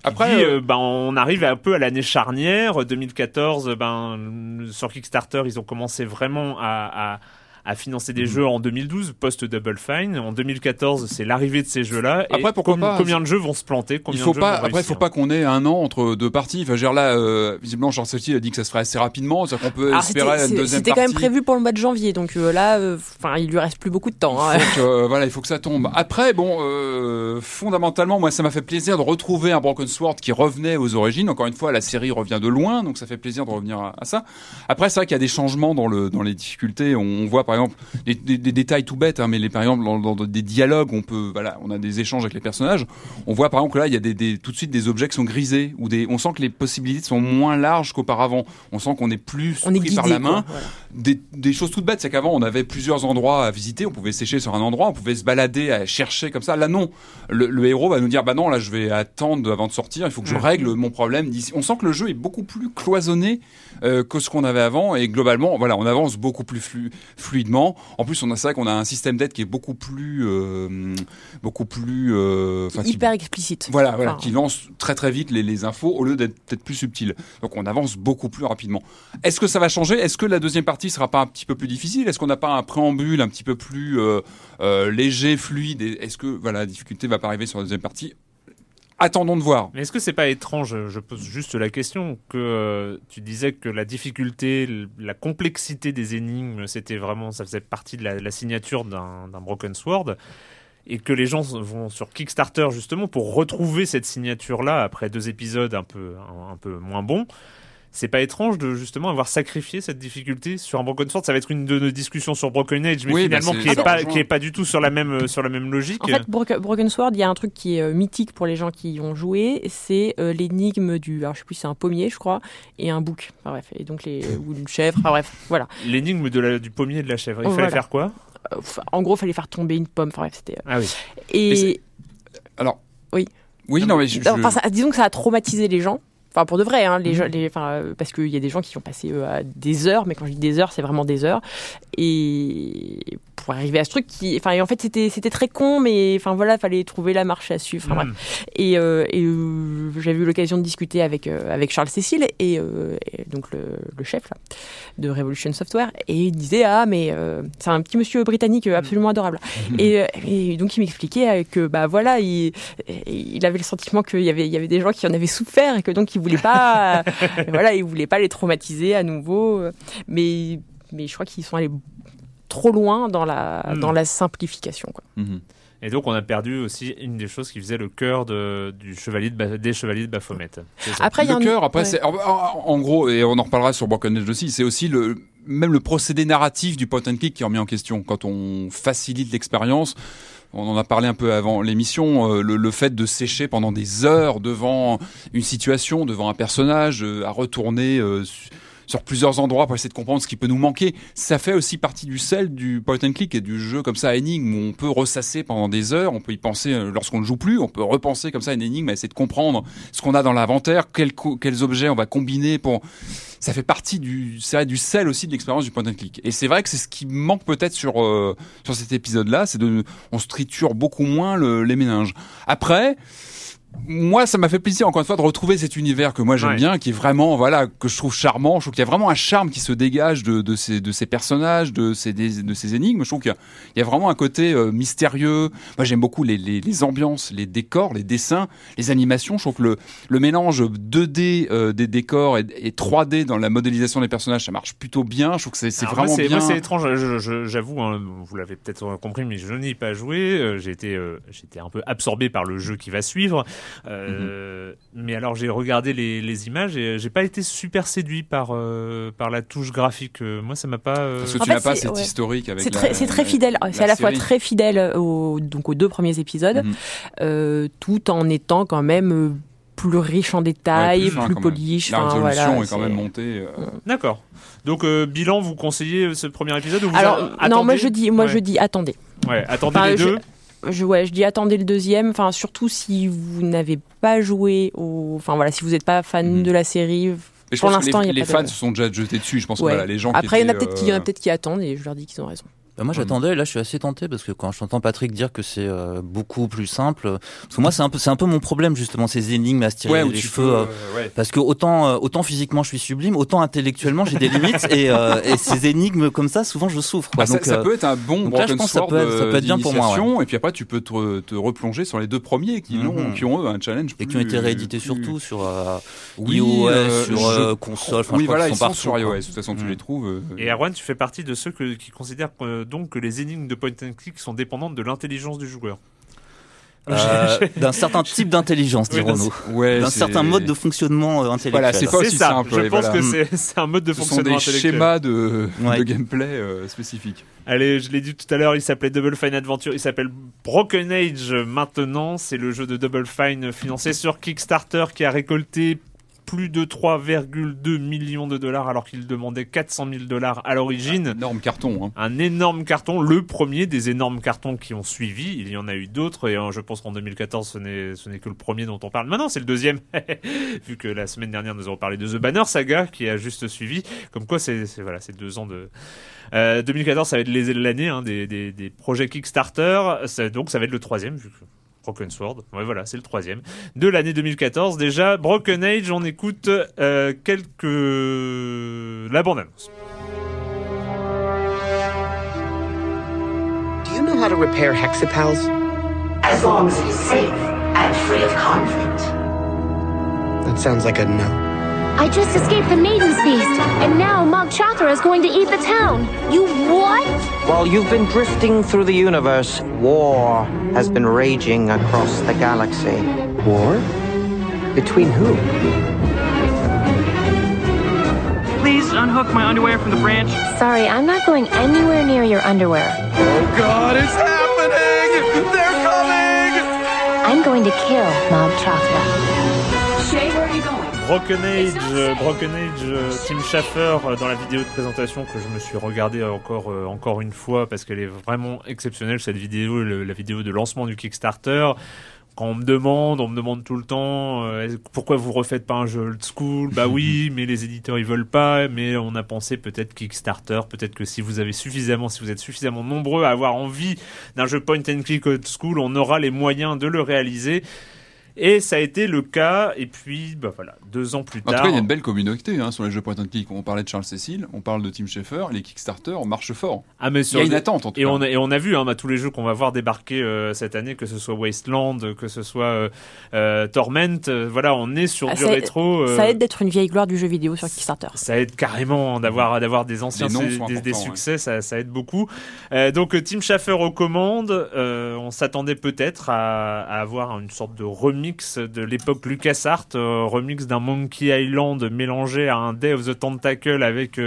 Après, dit, euh, euh, ben, on arrive un peu à l'année charnière. 2014, ben, sur Kickstarter, ils ont commencé vraiment à, à, à financer Mhm. des jeux en 2012, post-Double Fine. En 2014, c'est l'arrivée de ces jeux-là. Et Après, pourquoi com- pas Combien de jeux vont se planter? il combien faut de jeux pas vont après il faut pas qu'on ait un an entre deux parties enfin je veux dire là euh, visiblement Charles Sauty a dit que ça se ferait assez rapidement c'est qu'on peut Alors, espérer c'était- une deuxième C'était partie quand même prévu pour le mois de janvier, donc euh, là, euh, enfin, il lui reste plus beaucoup de temps. hein. Il faut que, euh, [laughs] voilà, il faut que ça tombe. Après, bon, euh, fondamentalement, moi, ça m'a fait plaisir de retrouver un Broken Sword qui revenait aux origines. Encore une fois, la série revient de loin, donc ça fait plaisir de revenir à, à ça. Après, c'est vrai qu'il y a des changements dans le dans les difficultés. On, on voit par exemple des, des- des détails tout bêtes, hein, mais les, par exemple dans, dans des dialogues, on peut, voilà, on a des échanges avec les personnages. On voit par exemple que là, il y a des, des- tout de suite des objets qui sont grisés ou des, on sent que les possibilités sont moins larges qu'auparavant. On sent qu'on est plus On est pris guidé, par la quoi, main des, des choses toutes bêtes, c'est qu'avant on avait plusieurs endroits à visiter, on pouvait sécher sur un endroit, on pouvait se balader, à chercher comme ça. Là non, le, le héros va nous dire bah non là je vais attendre avant de sortir, il faut que je règle mon problème d'ici. On sent que le jeu est beaucoup plus cloisonné euh, que ce qu'on avait avant et globalement voilà on avance beaucoup plus flu- fluidement. En plus on a ça qu'on a un système d'aide qui est beaucoup plus euh, beaucoup plus euh, qui- Hyper explicite. voilà, voilà, Enfin, qui lance très très vite les, les infos au lieu d'être peut-être plus subtil. Donc on avance beaucoup plus rapidement. Est-ce que ça va changer? Est-ce que la deuxième partie sera pas un petit peu plus difficile? Est-ce qu'on n'a pas un préambule un petit peu plus euh, léger, fluide? Est-ce que voilà, la difficulté va pas arriver sur la deuxième partie Attendons de voir. Mais est-ce que c'est pas étrange, je pose juste la question, que euh, tu disais que la difficulté, la complexité des énigmes, c'était vraiment, ça faisait partie de la, signature d'un Broken Sword, et que les gens vont sur Kickstarter justement pour retrouver cette signature-là après deux épisodes un peu, un peu moins bons. C'est pas étrange de justement avoir sacrifié cette difficulté sur un Broken Sword. Ça va être une de nos discussions sur Broken Age, mais Oui, bah, finalement qui est ça pas rejoint. qui est pas du tout sur la même euh, sur la même logique. En fait, Broken, Broken Sword, il y a un truc qui est euh, mythique pour les gens qui y ont joué, c'est euh, l'énigme du, alors je sais plus, c'est un pommier, je crois, et un bouc. Enfin, bref, et donc les ou une chèvre. Enfin bref, voilà. L'énigme de la- du pommier et de la chèvre. Il fallait faire quoi? En gros, fallait faire tomber une pomme. Enfin bref, c'était. Ah oui. Et Alors. Oui. Oui, non, mais je, je- enfin, ça- disons que ça a traumatisé les gens. Enfin, pour de vrai, hein, Mhm. les, gens- les, enfin, euh, parce qu'il y a des gens qui ont passé euh, des heures, mais quand je dis des heures, c'est vraiment des heures. Et pour arriver à ce truc qui, enfin, et en fait, c'était, c'était très con, mais enfin voilà, fallait trouver la marche à suivre. Enfin, bref. Mm. Et, euh, et, euh, j'avais eu l'occasion de discuter avec, euh, avec Charles Cécile, et, et donc le, le chef là, de Revolution Software, et il disait Ah, mais c'est un petit monsieur britannique euh, absolument adorable. et, euh, et donc il m'expliquait que, bah voilà, il, il avait le sentiment qu'il y avait, il y avait des gens qui en avaient souffert, et que donc il voulait pas, [laughs] voilà, il voulait pas les traumatiser à nouveau. Mais, mais je crois qu'ils sont allés trop loin dans la, Mm. dans la simplification. Quoi. Mhm. Et donc on a perdu aussi une des choses qui faisait le cœur de, du chevalier de des chevaliers de Baphomet. Après, il y a le un- cœur, après, ouais. c'est en, gros, et on en reparlera sur Broken Age aussi, c'est aussi le même le procédé narratif du point and click qui est remis en question quand on facilite l'expérience. On en a parlé un peu avant l'émission, euh, le, le fait de sécher pendant des heures devant une situation, devant un personnage, euh, à retourner euh, sur plusieurs endroits pour essayer de comprendre ce qui peut nous manquer. Ça fait aussi partie du sel du point and click et du jeu comme ça à énigme où on peut ressasser pendant des heures, on peut y penser euh, lorsqu'on ne joue plus, on peut repenser comme ça à une énigme, essayer de comprendre ce qu'on a dans l'inventaire, quels, objets on va combiner pour. Ça fait partie du, du sel aussi de l'expérience du point and click. Et c'est vrai que c'est ce qui manque peut-être sur euh, sur cet épisode-là, c'est de, on se triture beaucoup moins le- les méninges. Après. Moi, ça m'a fait plaisir encore une fois de retrouver cet univers que moi j'aime Ouais. bien, qui est vraiment voilà que je trouve charmant. Je trouve qu'il y a vraiment un charme qui se dégage de, de ces de ces personnages, de ces des- de ces énigmes. Je trouve qu'il y a, il y a vraiment un côté euh, mystérieux. Moi, j'aime beaucoup les, les, les ambiances, les décors, les dessins, les animations. Je trouve que le, le mélange 2D euh, des décors et, et 3D dans la modélisation des personnages, ça marche plutôt bien. Je trouve que c'est vraiment bien. moi, c'est étrange, j'avoue, hein, vous l'avez peut-être compris, mais je n'y ai pas joué. euh, été, euh, été un peu absorbé par le jeu qui va suivre. Euh, Mais alors j'ai regardé les, les images et j'ai pas été super séduit par euh, par la touche graphique. Euh, Moi, ça m'a pas. euh, Parce que tu fait, n'as pas cet ouais. historique avec C'est très, c'est très la- fidèle. C'est à la fois très fidèle aux, donc aux deux premiers épisodes, Mhm. euh, tout en étant quand même euh, plus riche en détails, Ouais, plus, fin, polish. La résolution voilà, est quand même montée. euh, D'accord. Donc euh, bilan, vous conseillez euh, ce premier épisode ou vous Alors a- non, attendez moi je dis, moi Ouais. je dis, attendez. Ouais, attendez Enfin, les je- deux. Je, ouais, je dis attendez le deuxième. Enfin, surtout si vous n'avez pas joué au, enfin voilà, si vous n'êtes pas fan Mhm. de la série. Je Pour l'instant, il y les, a les pas fans de- se sont déjà jetés dessus. Je pense Ouais. que voilà, les gens Après, il y en a qui peut-être étaient, qui, il y en a euh, peut-être qui attendent et je leur dis qu'ils ont raison. Bah, moi j'attendais, là je suis assez tenté parce que quand j'entends Patrick dire que c'est euh, beaucoup plus simple, euh, parce que moi c'est un peu c'est un peu mon problème justement ces énigmes à se tirer Ouais, où les tu cheveux. peux, euh, euh, ouais. Parce que autant euh, autant physiquement je suis sublime, autant intellectuellement j'ai des [laughs] limites et, euh, et ces énigmes comme ça souvent je souffre. quoi. Bah, ça, Donc, ça euh, peut être un bon donc là, je pense que ça peut être- ça peut être bien pour moi, d'initiation, et puis après tu peux te, te replonger sur les deux premiers qui, l'ont- Mhm. qui ont eux un challenge et plus, qui ont été réédités plus- surtout sur euh, Oui, iOS, euh, sur je- console. Enfin, oui je crois voilà ils sont sont partout, sur iOS de toute façon tu les trouves Et Erwan, tu fais partie de ceux que- qui considèrent donc que les énigmes de point and click sont dépendantes de l'intelligence du joueur. Euh, d'un certain type d'intelligence, Oui, dirons-nous. ouais D'un certain mode de fonctionnement euh, intellectuel. Voilà, c'est pas aussi ça. simple, Je pense voilà. que c'est- c'est un mode de ce sont fonctionnement des intellectuel. schémas de, Ouais. de gameplay euh, spécifiques Allez, je l'ai dit tout à l'heure, il s'appelait Double Fine Adventure, il s'appelle Broken Age maintenant. C'est le jeu de Double Fine financé sur Kickstarter qui a récolté plus de 3,2 millions de dollars alors qu'il demandait 400 000 dollars à l'origine. énorme carton hein. Un énorme carton, le premier des énormes cartons qui ont suivi. Il y en a eu d'autres et euh, je pense qu'en 2014 ce n'est ce n'est que le premier dont on parle. Maintenant c'est le deuxième, [laughs] vu que la semaine dernière nous avons parlé de The Banner Saga qui a juste suivi. Comme quoi c'est c'est- voilà c'est deux ans de. Euh, 2014 ça va être l'année hein, des, des, des projets Kickstarter, Ça- donc ça va être le troisième vu que. Broken Sword, ouais voilà, c'est le troisième de l'année 2014. Déjà, Broken Age, on écoute euh, quelques la bande annonce. Do you know how to repair hexapals? as long as it is safe and free of conflict. That sounds like a no. I just escaped the Maiden's Feast, and now Mog Chothra is going to eat the town. You what? While you've been drifting through the universe, war has been raging across the galaxy. War? Between who? Please unhook my underwear from the branch. Sorry, I'm not going anywhere near your underwear. Oh god, it's happening! They're coming! I'm going to kill Mog Chothra. Broken Age, Broken Age, euh, Tim Schafer euh, dans la vidéo de présentation que je me suis regardé encore euh, encore une fois parce qu'elle est vraiment exceptionnelle cette vidéo, la vidéo de lancement du Kickstarter. Quand on me demande, on me demande tout le temps euh, pourquoi vous refaites pas un jeu old school? Bah [laughs] oui, mais les éditeurs ils veulent pas. Mais on a pensé peut-être Kickstarter, peut-être que si vous avez suffisamment, si vous êtes suffisamment nombreux à avoir envie d'un jeu point and click old school, on aura les moyens de le réaliser. Et ça a été le cas. Et puis, bah voilà, deux ans plus En tout tard. cas, il y a une belle communauté hein, sur les jeux point and click. On parlait de Charles Cécile, on parle de Tim Schafer, les Kickstarter marchent fort. Ah, mais Il y a une attente en tout Et cas. on, a, et on a vu hein, bah, tous les jeux qu'on va voir débarquer euh, cette année, que ce soit Wasteland, que ce soit euh, euh, Torment. euh, voilà, on est sur Ah, du ça- rétro. euh, Ça aide d'être une vieille gloire du jeu vidéo sur Kickstarter. ça aide carrément d'avoir d'avoir des anciens des, des- des succès ça, ça aide beaucoup Euh, donc Tim Schafer aux commandes euh, on s'attendait peut-être à, à avoir une sorte de remix de l'époque LucasArts euh, remix d'un Monkey Island mélangé à un Day of the Tentacle avec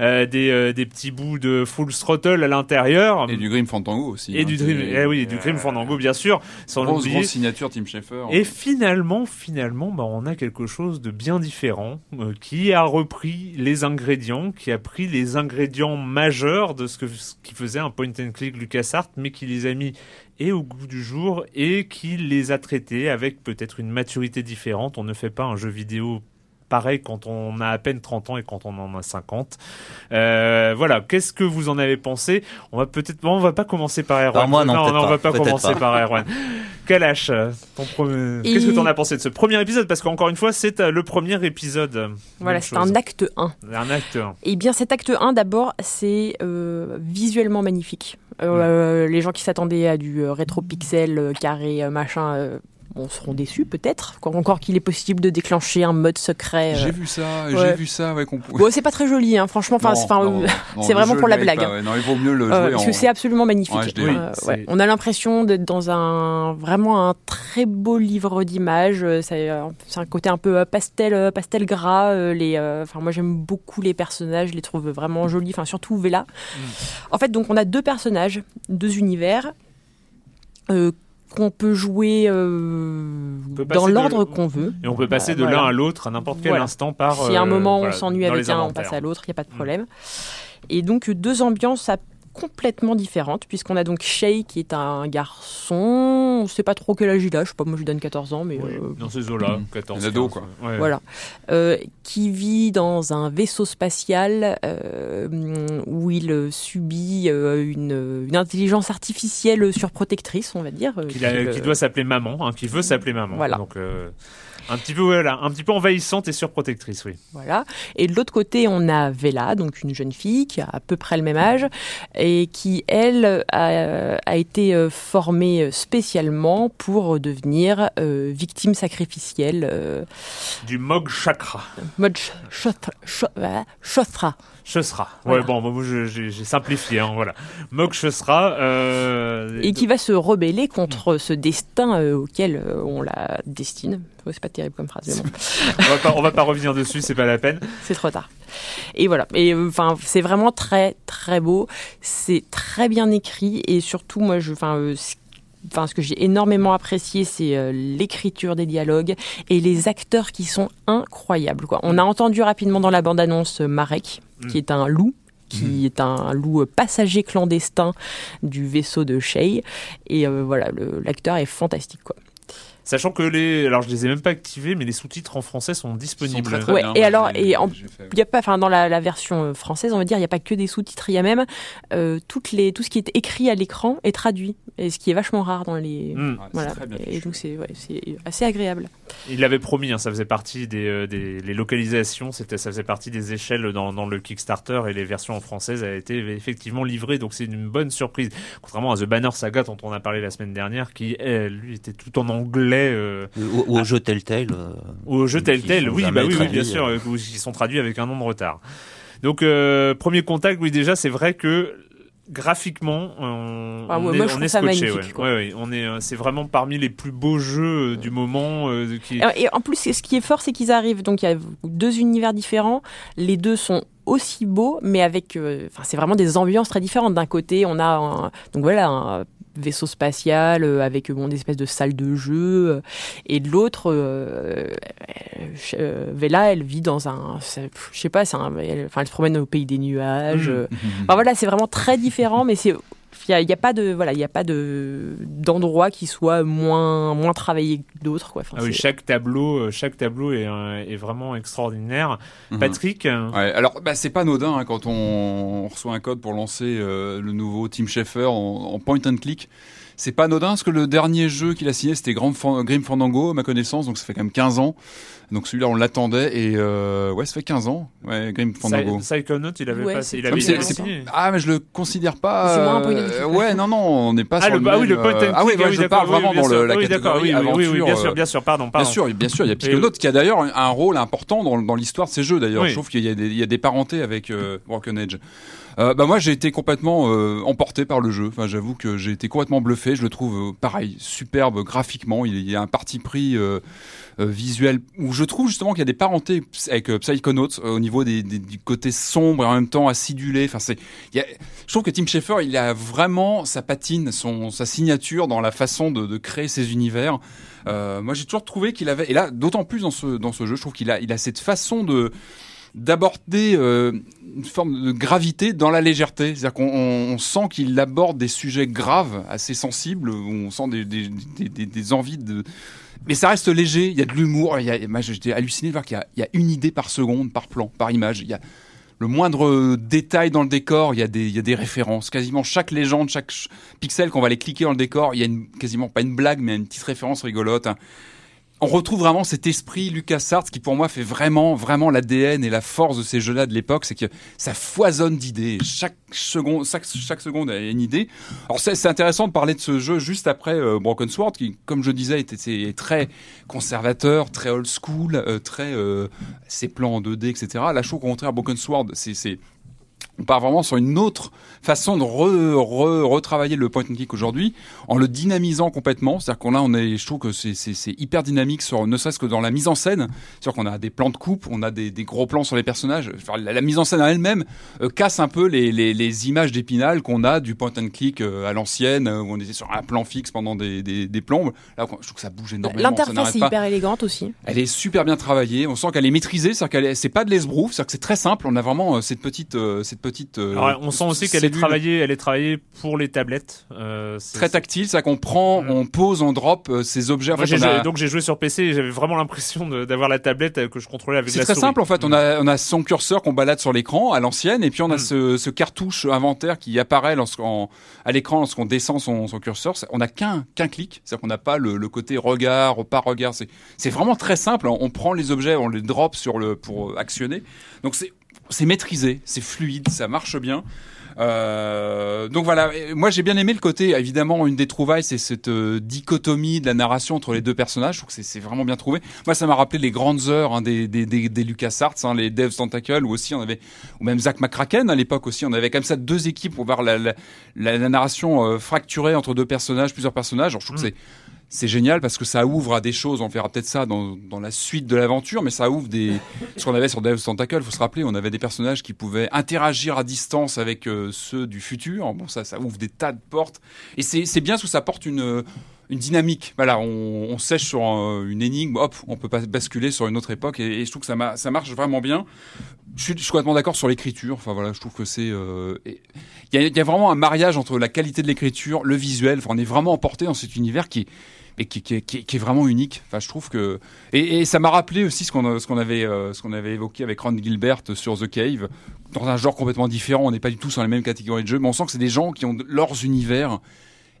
euh, euh, des, euh, des petits bouts de Full Throttle à l'intérieur Et du Grim Fantango aussi. Et hein, du Dream, eh oui, du Grim Fandango bien sûr sans Grosse, grosse signature Tim Schafer. et finalement, finalement, bah, on a quelque chose de bien différent euh, qui a repris les ingrédients, qui a pris les ingrédients majeurs de ce, que, ce qui faisait un point and click LucasArts, mais qui les a mis et au goût du jour et qui les a traités avec peut-être une maturité différente. On ne fait pas un jeu vidéo pareil quand on a à peine 30 ans et quand on en a 50. Euh, voilà, qu'est-ce que vous en avez pensé? On va peut-être, bon, on va pas commencer par Erwan. Par moi, non, peut-être on va pas, commencer pas. par Erwan. [laughs] Kalash, euh, ton premier- Et- qu'est-ce que t'en as pensé de ce premier épisode? Parce qu'encore une fois, c'est euh, le premier épisode. Voilà, c'est un acte 1. Un acte. un. Et bien cet acte 1, d'abord, c'est euh, visuellement magnifique. Euh, Les gens qui s'attendaient à du rétro-pixel, euh, carré, machin, euh, bon, seront déçus peut-être. Encore- qu'il est possible de déclencher un mode secret. euh, J'ai vu ça, ouais. j'ai vu ça, ouais, Bon, c'est pas très joli, hein, franchement. C'est- [laughs] vraiment pour la blague. pas, ouais. Non, il vaut mieux le Euh, jouer parce en- que c'est absolument magnifique. Oui, Euh. On a l'impression d'être dans un vraiment un très beau livre d'images. Euh, C'est un côté un peu pastel, pastel gras. Les, euh, enfin, moi j'aime beaucoup les personnages, je les trouve vraiment jolis. Enfin, surtout Vela. Mm. En fait, donc on a deux personnages, deux univers. euh, qu'on peut jouer euh, peut dans l'ordre qu'on veut. Et on peut passer de Voilà. l'un à l'autre à n'importe quel Voilà. instant par. Si à un euh, moment voilà, on s'ennuie avec un, on passe à l'autre, il n'y a pas de Mm. problème. Et donc euh, deux ambiances à- complètement différentes, puisqu'on a donc Shay qui est un garçon, on ne sait pas trop quel âge il a, je sais pas, moi je lui donne 14 ans, mais Oui, euh, dans ces eaux-là, Mm. 14 Un ado, 15, quoi. ouais. voilà, Euh, qui vit dans un vaisseau spatial euh, où il subit euh, une, une intelligence artificielle surprotectrice, on va dire. a- qui le- qui doit s'appeler maman, hein, qui veut s'appeler maman. Voilà. Donc, euh, un petit peu, voilà, un petit peu envahissante et surprotectrice, oui. Voilà. Et de l'autre côté, on a Vela, donc une jeune fille qui a à peu près le même âge et qui, elle, a, a été euh, formée spécialement pour devenir euh, victime sacrificielle. Euh, Du Mog Chakra. mode ch- Chesra. Voilà. Ouais, bon, moi, je- j'ai j'ai simplifié, hein, voilà. Mog Chesra. Euh, Et qui va se rebeller contre ce destin euh, auquel euh, on la destine. Ouais, c'est pas terrible comme phrase, bon. [laughs] on, va pas, on va pas revenir dessus, c'est pas la peine. [laughs] c'est trop tard. Et voilà. Et euh, enfin, c'est vraiment très très beau. C'est très bien écrit et surtout, moi, je, enfin, euh, ce- Enfin, ce que j'ai énormément apprécié, c'est euh, l'écriture des dialogues et les acteurs qui sont incroyables. Quoi. On a entendu rapidement dans la bande-annonce euh, Marek, qui est un loup, qui est un loup euh, passager clandestin du vaisseau de Shay. Et euh, voilà, l'acteur est fantastique. Quoi. Sachant que les. Alors, je les ai même pas activés, mais les sous-titres en français sont disponibles. très, très Ouais, bien, et alors, et Il y a pas, enfin dans la, la version euh, française, on va dire, il n'y a pas que des sous-titres, il y a même euh, toutes les, tout ce qui est écrit à l'écran est traduit, et ce qui est vachement rare dans les. Ouais, c'est Voilà. très bien Et fichu. donc c'est ouais, c'est assez agréable. Il l'avait promis, hein, ça faisait partie des, euh, des les localisations, c'était ça faisait partie des échelles dans, dans le Kickstarter et les versions en française a été effectivement livrées, donc c'est une bonne surprise. Contrairement à The Banner Saga dont on a parlé la semaine dernière, qui elle, lui était tout en anglais. Euh, Ou, ou au jeu Telltale. euh, ou au jeu qui Telltale, oui, bah oui, oui, bien sûr, euh. euh, qui sont traduits avec un an de retard. Donc euh, premier contact, oui déjà c'est vrai que graphiquement on, Ah ouais, on est, moi, on scotché, ouais. quoi. Ouais, ouais, on est, euh, c'est vraiment parmi les plus beaux jeux euh, du moment. euh, qui... Et en plus, ce qui est fort, c'est qu'ils arrivent. Donc il y a deux univers différents. Les deux sont aussi beaux, mais avec. euh, Enfin, c'est vraiment des ambiances très différentes. D'un côté, on a un, donc voilà un vaisseau spatial euh, avec bon, des espèces de salles de jeu, euh, et de l'autre, euh, euh, euh, Vela, elle vit dans un, je sais pas, un- elle, elle se promène au pays des nuages. Mmh. euh. Enfin voilà, c'est vraiment très différent, mais c'est il n'y a, il y a pas de voilà, il y a pas de d'endroit qui soit moins moins travaillé que d'autres quoi. Enfin, Ah oui, chaque tableau, euh, chaque tableau est, euh, est vraiment extraordinaire. Mhm. Patrick, euh, Ouais, alors bah, c'est pas anodin hein, quand on, on reçoit un code pour lancer euh, le nouveau Team Schafer en, en point and click. C'est pas anodin parce que le dernier jeu qu'il a signé c'était Grim Fandango à ma connaissance donc ça fait quand même 15 ans. Donc celui-là on l'attendait et euh, ouais ça fait 15 ans ouais Grim Fandango. Psy- Psychonaut, il avait Ouais, pas, il Ah, avait signé. pas- ah mais je le considère pas. C'est moins un point and euh, ouais non non on n'est pas Ah, sur le, le bah oui, le point euh, click. Ah oui, oui, je parle oui, vraiment bien dans le, la oui, d'accord, catégorie oui, oui, oui, oui, aventure. bien sûr, euh, bien sûr, pardon, Bien pardon. sûr, bien sûr, il y a Psychonaut qui a d'ailleurs un, rôle important dans, dans l'histoire de ces jeux d'ailleurs. Oui. Je trouve qu'il y, a des- il y a des parentés avec euh, Broken Age. Euh, bah moi j'ai été complètement euh, emporté par le jeu. Enfin j'avoue que j'ai été complètement bluffé. Je le trouve euh, pareil superbe graphiquement. Il, y a un parti pris euh, visuel où je trouve justement qu'il y a des parentés avec Psychonauts au niveau du côté sombre et en même temps acidulé. Enfin c'est, je trouve que Tim Schafer il a vraiment sa patine, son sa signature dans la façon de, de créer ses univers. Moi j'ai toujours trouvé qu'il avait et là d'autant plus dans ce dans ce jeu, je trouve qu'il a il a cette façon de d'aborder euh, une forme de gravité dans la légèreté. C'est-à-dire qu'on on- on sent qu'il aborde des sujets graves, assez sensibles, où on sent des, des, envies de... Mais ça reste léger, il y a de l'humour. j'étais halluciné de voir qu'il y a, une idée par seconde, par plan, par image. Il y a le moindre détail dans le décor, il y a des, il y a des références. Quasiment chaque légende, chaque ch- pixel qu'on va aller cliquer dans le décor, il y a quasiment pas une blague, mais une petite référence rigolote. On retrouve vraiment cet esprit LucasArts qui pour moi fait vraiment vraiment l'ADN et la force de ces jeux-là de l'époque, c'est que ça foisonne d'idées. Chaque seconde, chaque, seconde il y a une idée. Alors c'est intéressant de parler de ce jeu juste après euh, Broken Sword, qui, comme je disais, était, très conservateur, très old school, euh, très euh, ses plans en 2D, etc. Là, je trouve qu'au contraire, Broken Sword, c'est on part vraiment sur une autre façon de re- re- retravailler le point and click aujourd'hui en le dynamisant complètement. C'est-à-dire qu'on là, on est, je trouve que c'est, hyper dynamique sur, ne serait-ce que dans la mise en scène. C'est-à-dire qu'on a des plans de coupe, on a des, des gros plans sur les personnages. Enfin, la, la mise en scène en elle-même euh, casse un peu les, les, les images d'épinal qu'on a du point and click euh, à l'ancienne, euh, où on était sur un plan fixe pendant des, des, des plombes. Là, je trouve que ça bouge énormément. L'interface est pas. hyper élégante aussi. Elle est super bien travaillée. On sent qu'elle est maîtrisée. C'est-à-dire qu'elle est, c'est pas de l'esbrouf. C'est-à-dire que c'est très simple. On a vraiment euh, cette petite, cette petite. Euh, Alors, on sent aussi qu'elle est travaillée, elle est travaillée pour les tablettes. Euh, c'est- Très tactile. C'est-à-dire qu'on prend, on pose, on drop euh, ces objets. En Moi, fait, j'ai on a- joué- donc j'ai joué sur PC et j'avais vraiment l'impression d'avoir la tablette que je contrôlais avec C'est la très souris. simple en fait. On a, on a son curseur qu'on balade sur l'écran à l'ancienne, et puis Mm. on a ce, ce cartouche inventaire qui apparaît lorsqu'on à l'écran lorsqu'on descend son, son curseur. C'est- On n'a qu'un qu'un clic, c'est-à-dire qu'on n'a pas le, le côté regard, pas regard. C'est c'est vraiment très simple. On, on prend les objets, on les drop sur le pour actionner. Donc c'est c'est maîtrisé, c'est fluide, ça marche bien. Euh, donc voilà, moi j'ai bien aimé le côté, évidemment, une des trouvailles, c'est cette euh, dichotomie de la narration entre les deux personnages. Je trouve que c'est- vraiment bien trouvé. Moi, ça m'a rappelé les grandes heures hein, des, des, des, des LucasArts, hein, les Devs Tentacle, où aussi on avait, ou même Zach McCracken à l'époque aussi, on avait comme ça deux équipes pour voir la, la, la, la narration euh, fracturée entre deux personnages, plusieurs personnages. Alors, je trouve que c'est c'est génial parce que ça ouvre à des choses. On verra peut-être ça dans, dans la suite de l'aventure, mais ça ouvre des. Ce qu'on avait sur Devs Tentacle, faut se rappeler, on avait des personnages qui pouvaient interagir à distance avec euh, ceux du futur. Bon, ça, ouvre des tas de portes. Et c'est bien que ça porte une une dynamique. Voilà, on, on sèche sur euh, une énigme, hop, on peut pas basculer sur une autre époque. Et, je trouve que ça, ça marche vraiment bien. Je suis, complètement d'accord sur l'écriture. Enfin voilà, je trouve que c'est. euh, et- Il y, a, il y a vraiment un mariage entre la qualité de l'écriture, le visuel. Enfin, on est vraiment emporté dans cet univers qui est et qui, qui, qui, qui est vraiment unique. Enfin, je trouve que et, et ça m'a rappelé aussi ce qu'on avait euh, ce qu'on avait évoqué avec Ron Gilbert sur The Cave, dans un genre complètement différent. On n'est pas du tout sur les mêmes catégories de jeux, mais on sent que c'est des gens qui ont leurs univers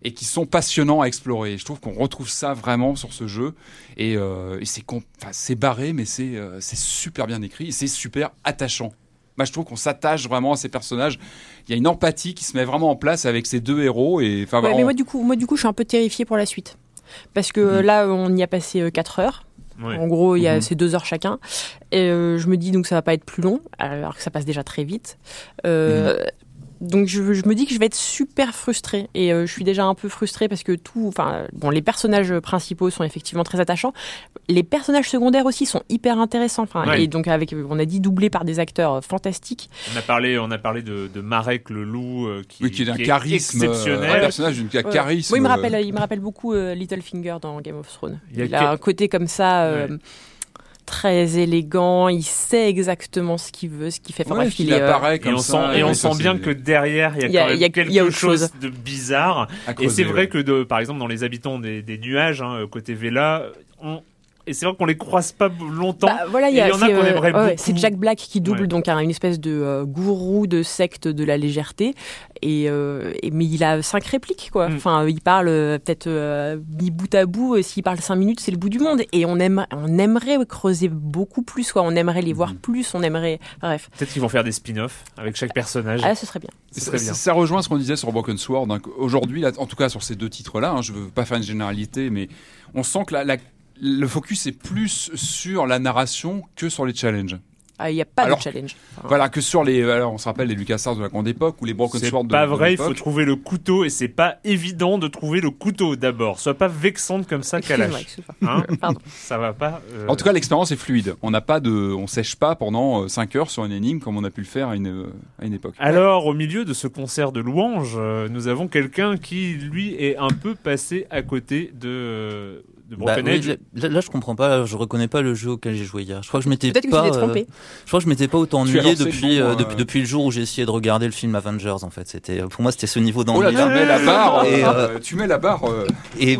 et qui sont passionnants à explorer. Je trouve qu'on retrouve ça vraiment sur ce jeu et, euh, et c'est enfin, barré, mais c'est euh, c'est super bien écrit et c'est super attachant. Moi, je trouve qu'on s'attache vraiment à ces personnages. Il y a une empathie qui se met vraiment en place avec ces deux héros et enfin. Ouais, on- mais moi du coup, moi du coup, je suis un peu terrifiée pour la suite parce que euh, là, on y a passé 4 heures. Ouais. En gros, il y a Mhm. ces deux heures chacun. Et euh, je me dis donc ça va pas être plus long, alors que ça passe déjà très vite. Euh, Donc je, je me dis que je vais être super frustrée et euh, je suis déjà un peu frustrée parce que tout, enfin bon, les personnages principaux sont effectivement très attachants. Les personnages secondaires aussi sont hyper intéressants. Enfin Ouais. et donc avec, on a dit doublés par des acteurs euh, fantastiques. On a parlé, on a parlé de, de Marek le loup euh, qui, Oui, qui est un charisme, exceptionnel. un personnage d'une Ouais. charisme. Oui, il me rappelle, il me rappelle beaucoup euh, Littlefinger dans Game of Thrones. Il y Il, a un côté comme ça. euh, Ouais. Très élégant, il sait exactement ce qu'il veut, ce qu'il fait. Enfin, Ouais, bref, il il est, euh, apparaît Et comme on ça. sent, et on sent bien que derrière, il y a Il y a- quand même il y a- quelque y a chose, chose. de bizarre. Et c'est vrai ouais. que, de, par exemple, dans les habitants des, des nuages, hein, côté Vela, on... et c'est vrai qu'on les croise pas longtemps. Bah, voilà, il y, Et a, il y en a qu'on euh, aimerait ouais, beaucoup. c'est Jack Black qui double Ouais. donc un- une espèce de euh, gourou de secte de la légèreté et, euh, et- mais il a cinq répliques quoi. Mm. Enfin, il parle peut-être euh, mis bout à bout. S'il parle cinq minutes, c'est le bout du monde. Et on aime, on aimerait creuser beaucoup plus quoi. On aimerait les Mm. voir plus. On aimerait, bref. Peut-être qu'ils vont faire des spin-offs avec chaque personnage. Ah, ce serait bien. Ce Ça, serait bien. ça rejoint ce qu'on disait sur Broken Sword. hein, Aujourd'hui, en tout cas sur ces deux titres-là, hein, je veux pas faire une généralité, mais on sent que la- la- le focus est plus sur la narration que sur les challenges. Ah, Il n'y a pas Alors, de challenge. Enfin, Voilà, que sur les. Alors, on se rappelle les LucasArts de la grande époque ou les Broken C'est Sword de pas de vrai, il faut trouver le couteau et c'est pas évident de trouver le couteau d'abord. Sois pas vexante comme ça, Kalash. Hein [laughs] Pardon. ça va pas. euh, En tout cas, l'expérience est fluide. On n'a pas de, on sèche pas pendant 5 heures sur une énigme comme on a pu le faire à une, euh, à une époque. Alors, au milieu de ce concert de louanges, euh, nous avons quelqu'un qui, lui, est un peu passé à côté de, de Bah, oui, là, là, je comprends pas, je reconnais pas le jeu auquel j'ai joué hier. Je crois que je m'étais Peut-être que pas. tu t'es euh, trompé. je crois que je m'étais pas autant ennuyé depuis, bon, euh, euh, depuis depuis le jour où j'ai essayé de regarder le film Avengers. En fait, c'était pour moi c'était ce niveau Oh là, d'ennui. tu mets la barre. Et, euh, euh, tu mets la barre. euh, Et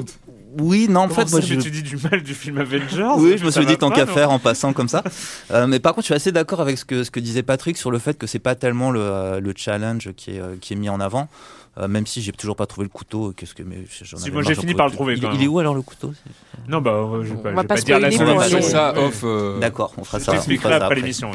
oui, non, en Comment fait, moi je. tu dis du mal du film Avengers Oui, je me suis dit tant qu'à faire en passant comme ça. [laughs] Euh, mais par contre, je suis assez d'accord avec ce que ce que disait Patrick sur le fait que c'est pas tellement le, euh, le challenge qui est euh, qui est mis en avant. Euh, même si j'ai toujours pas trouvé le couteau, qu'est-ce que mais j'en Si, avais moi, j'ai fini par le trouver, Il, il est où alors le couteau Non, bah, euh, je vais pas, On je va vais pas pas dire la solution. ça off. euh, D'accord, on fera Je ça. on t'expliquerai fera ça après l'émission.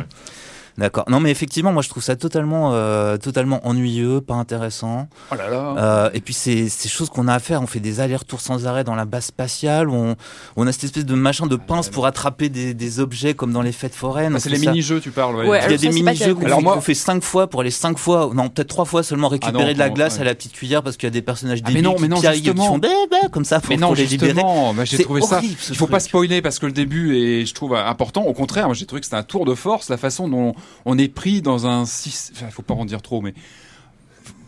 D'accord. Non, mais effectivement, moi, je trouve ça totalement, euh, totalement ennuyeux, pas intéressant. Oh là là. Euh, et puis, c'est ces choses qu'on a à faire. On fait des allers-retours sans arrêt dans la base spatiale. On, on a cette espèce de machin de pince pour attraper des, des objets comme dans les fêtes foraines. Ah, c'est les mini-jeux, tu parles. ouais. Ouais, Il y a des mini-jeux qu'on Alors fait, moi- fait cinq fois pour aller cinq fois, non, peut-être trois fois seulement récupérer Ah non, de la non, glace ouais. à la petite cuillère parce qu'il y a des personnages Ah, mais débiles non, mais qui non, qui justement. font bah, bah, comme ça pour, Mais non, pour les libérer. bah, j'ai trouvé ça. horrible, Il faut pas spoiler parce que le début est, je trouve, important. Au contraire, moi, j'ai trouvé que c'était un tour de force, la façon dont on est pris dans un. Enfin, faut pas en dire trop, mais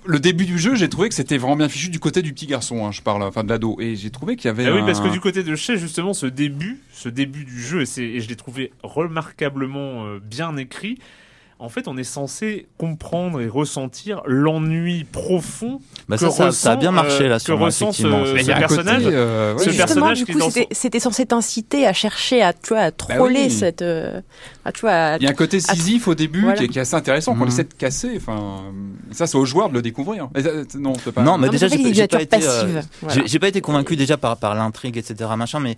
le début du jeu, j'ai trouvé que c'était vraiment bien fichu du côté du petit garçon. hein, je parle, enfin de l'ado, et j'ai trouvé qu'il y avait. Ah oui, un- parce que du côté de chez, justement, ce début, ce début du jeu, et, c'est- et je l'ai trouvé remarquablement euh, bien écrit. En fait, on est censé comprendre et ressentir l'ennui profond Bah, que ça, ça, ça a ressent, bien marché euh, là que sur ressent ce, ce Mais il y a un côté, personnage. euh, ouais, ce personnage du coup, c'était c'était censé t'inciter à chercher à, tu vois, à troller oui. cette. euh, à, tu vois, à- Il y a un côté Sisyphe au début Voilà. qui, est, qui est assez intéressant qu'on Mhm. essaie de casser. Enfin, ça, c'est aux joueurs de le découvrir. Mais, euh, non, pas. Non, mais Non, déjà, j'ai pas été, euh, voilà. j'ai pas été convaincu déjà par, par l'intrigue, etc. Machin, mais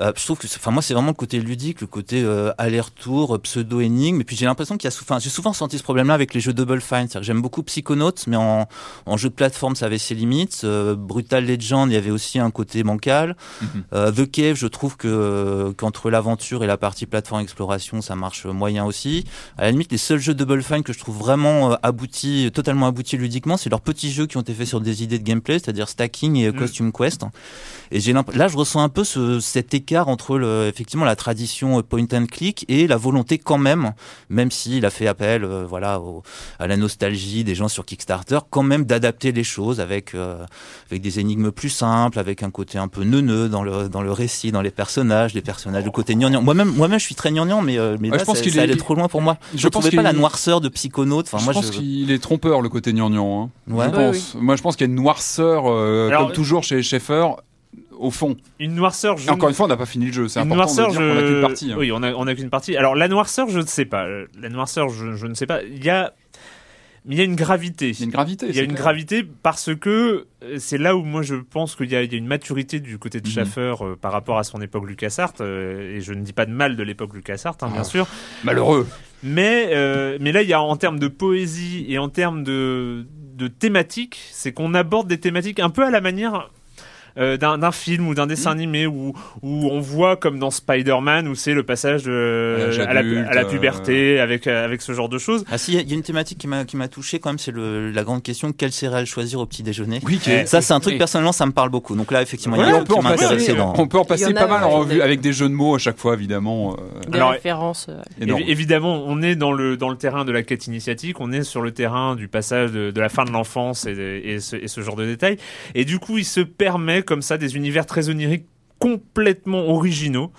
euh, je trouve que, enfin, moi, c'est vraiment le côté ludique, le côté euh, aller-retour, euh, pseudo-énigme. Et puis, j'ai l'impression qu'il y a, enfin, j'ai souvent senti ce problème-là avec les jeux Double Fine. C'est-à-dire que J'aime beaucoup Psychonauts, mais en, en jeu de plateforme, ça avait ses limites. Euh, Brutal Legend, il y avait aussi un côté bancal. Mhm. Euh, The Cave, je trouve que qu'entre l'aventure et la partie plateforme exploration, ça marche moyen aussi. À la limite, les seuls jeux Double Fine que je trouve vraiment euh, aboutis, totalement aboutis ludiquement, c'est leurs petits jeux qui ont été faits sur des idées de gameplay, c'est-à-dire Stacking et euh, Mm. Costume Quest. Et j'ai là, je ressens un peu ce, cet écart entre le, effectivement la tradition euh, point and click et la volonté quand même, même s'il a fait appel, euh, voilà, au- à la nostalgie des gens sur Kickstarter, quand même d'adapter les choses avec euh, avec des énigmes plus simples, avec un côté un peu neuneux dans le dans le récit, dans les personnages, les personnages, le côté gnangnan. Moi-même, moi-même, je suis très gnangnan, mais euh, mais Ouais, là, je pense qu'il est- allait trop loin pour moi. Je pense trouvais pas la noirceur de Psychonaut. Enfin, je moi, pense je... qu'il est trompeur le côté gnangnan. Hein. Ouais. Je Oui, pense. Moi, je pense qu'il y a une noirceur, euh, Alors, comme toujours chez Schaeffer, au fond. une noirceur. Je encore une fois, on n'a pas fini le jeu. C'est une important noirceur, de dire qu'on a qu'une partie. hein. Oui, on a, on a qu'une partie. Alors la noirceur, je ne sais pas. Euh, La noirceur, je, je ne sais pas. Il y a, il y a une gravité. Il y a une gravité. Il y a une clair. gravité parce que euh, c'est là où moi je pense qu'il y, a il y a une maturité du côté de Mhm. Schaffer euh, par rapport à son époque LucasArts euh, et je ne dis pas de mal de l'époque LucasArts hein, bien Ah. sûr Malheureux. mais euh, mais là il y a en termes de poésie et en termes de de thématiques c'est qu'on aborde des thématiques un peu à la manière euh, d'un d'un film ou d'un dessin animé où, où on voit comme dans Spider-Man où c'est le passage de, À la, adulte, à la euh, puberté avec, euh, avec ce genre de choses. Ah si, il y a- une thématique qui m'a qui m'a touché quand même, c'est le- la grande question quelle céréale choisir au petit déjeuner? Oui, est- Ça, c'est un truc oui. personnellement, ça me parle beaucoup. Donc là, effectivement, il y a un on peut qui en passer, dans. on peut en passer pas mal en revue avec des jeux de mots à chaque fois, évidemment. Des Alors, références. énorme. Évi- Évidemment, on est dans le, dans le terrain de la quête initiatique, on est sur le terrain du passage de, de la fin de l'enfance et, de- et, ce, et ce genre de détails. Et du coup, il se permet comme ça des univers très oniriques complètement originaux.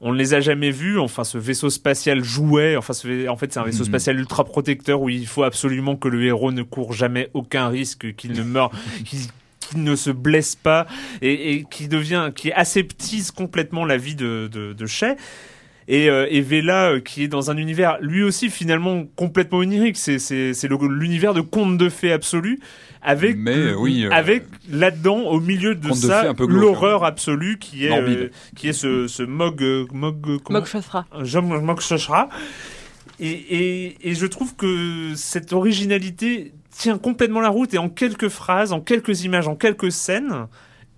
On ne les a jamais vus. Enfin, ce vaisseau spatial jouet. Enfin, ce- en fait, c'est un vaisseau Mhm. spatial ultra protecteur où il faut absolument que le héros ne court jamais aucun risque, qu'il ne meure, [laughs] qu'il ne se blesse pas et, et qui devient, qui aseptise complètement la vie de, de, de Shay. Et, euh, et Vela, euh, qui est dans un univers, lui aussi, finalement, complètement onirique. C'est, l'univers de contes de fées absolu. Avec, Mais, euh, oui, euh, avec là-dedans, au milieu de ça, l'horreur absolue qui est, euh, qui est ce, ce Mog, Mog, euh, comment Mog Shothra. Jean Mog Shoshra. Et, et, et je trouve que cette originalité tient complètement la route et en quelques phrases, en quelques images, en quelques scènes,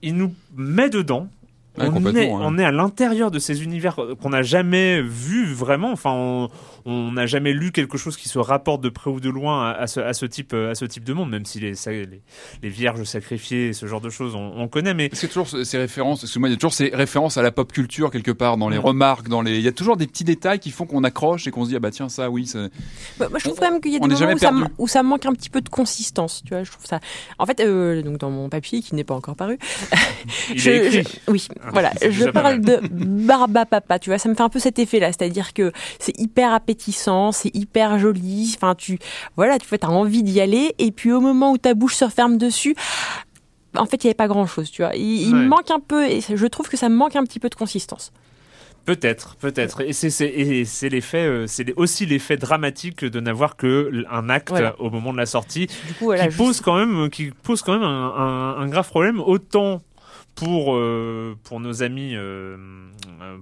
il nous met dedans. Ouais, on, est, ouais. on est à l'intérieur de ces univers qu'on n'a jamais vus vraiment. Enfin, on on n'a jamais lu quelque chose qui se rapporte de près ou de loin à, à ce, à ce type, à ce type de monde, même si les, les, les vierges sacrifiées, ce genre de choses, on, on connaît. Mais Est-ce qu'il y a toujours ce- ces références Excuse-moi, il y a toujours ces références à la pop culture quelque part dans les remarques, dans les. Il y a toujours des petits détails qui font qu'on accroche et qu'on se dit ah bah tiens ça oui. c'est- Bah, moi, je trouve quand même qu'il y a On des moments jamais où ça, perdu. ma- où ça manque un petit peu de consistance. Tu vois, je trouve ça. En fait, euh, donc dans mon papier qui n'est pas encore paru, [laughs] il je- est écrit. je- oui, voilà, c'est je parle de barba papa. Tu vois, ça me fait un peu cet effet-là, c'est-à-dire que c'est hyper appétissant, c'est hyper joli. Enfin, tu, voilà, tu as envie d'y aller, et puis au moment où ta bouche se referme dessus. En fait, il n'y avait pas grand-chose, tu vois. Il, Ouais. manque un peu, et je trouve que ça manque un petit peu de consistance. Peut-être, peut-être. Et c'est c'est- et c'est l'effet, euh, c'est aussi l'effet dramatique de n'avoir que un acte Voilà. au moment de la sortie, Du coup, voilà, qui pose quand même, qui pose quand même un, un- un grave problème autant pour euh, pour nos amis, euh,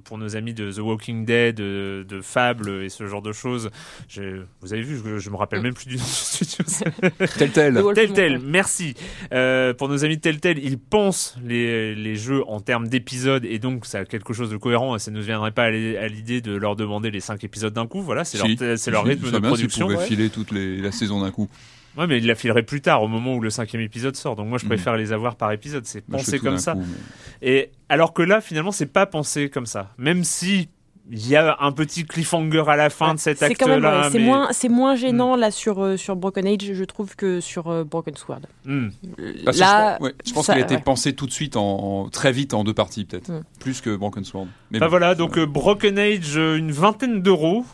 pour nos amis de The Walking Dead, de, de Fable et ce genre de choses. Vous avez vu, je, je me rappelle même plus du nom du studio. [laughs] Telltale, [laughs] Us. merci. Euh, pour nos amis de Telltale, ils pensent les, les jeux en termes d'épisodes et donc ça a quelque chose de cohérent et ça ne nous viendrait pas à l'i- à l'idée de leur demander les cinq épisodes d'un coup. Voilà, c'est Si. leur, c'est leur Si, rythme de bien production. S'ils pouvaient filer toute les, la saison d'un coup. Ouais, mais ils la fileraient plus tard, au moment où le cinquième épisode sort. Donc moi, je préfère les avoir par épisode. C'est pensé comme ça. coup, mais- Et alors que là, finalement, c'est pas pensé comme ça. Même si il y a un petit cliffhanger à la fin de cet acte-là. ouais, c'est mais- moins, c'est moins gênant là sur euh, sur Broken Age, je trouve que sur euh, Broken Sword. Parce que là, je, pense- ouais, je pense ça- qu'elle a été ouais. pensée tout de suite, en, en- très vite, en deux parties peut-être. Mm. Plus que Broken Sword. Mais bon. voilà, donc euh, Broken Age, une vingtaine d'euros,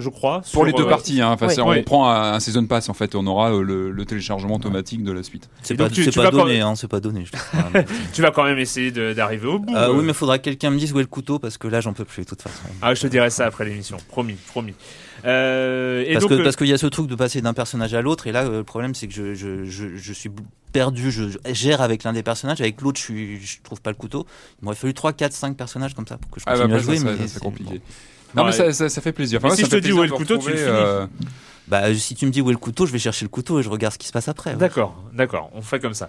je crois. Pour les deux euh, parties, hein. on Ouais. prend un, un season pass en fait, on aura euh, le, le téléchargement automatique de la suite. C'est pas, tu- tu pas vas quand- donné, hein, c'est pas donné. [laughs] Tu vas quand même essayer d'arriver au bout. Euh, euh. oui, mais faudra que quelqu'un me dise où est le couteau parce que là, j'en peux plus de toute façon. Ah, je te dirai ça après l'émission, promis, promis. Euh, et parce donc, que euh, parce qu'il y a ce truc de passer d'un personnage à l'autre et là euh, le problème c'est que je, je, je, je suis perdu je, je gère avec l'un des personnages avec l'autre je suis je trouve pas le couteau il m'aurait fallu 3 4 5 personnages comme ça pour que je Ah, bah, continue à jouer ça, mais ça, c'est c'est- compliqué. bon. Non, mais ça, ça, ça fait plaisir. Si ça je te dis où est le couteau, tu le finis. Bah si tu me dis où est le couteau je vais chercher le couteau et je regarde ce qui se passe après ouais. D'accord, d'accord, on fait comme ça.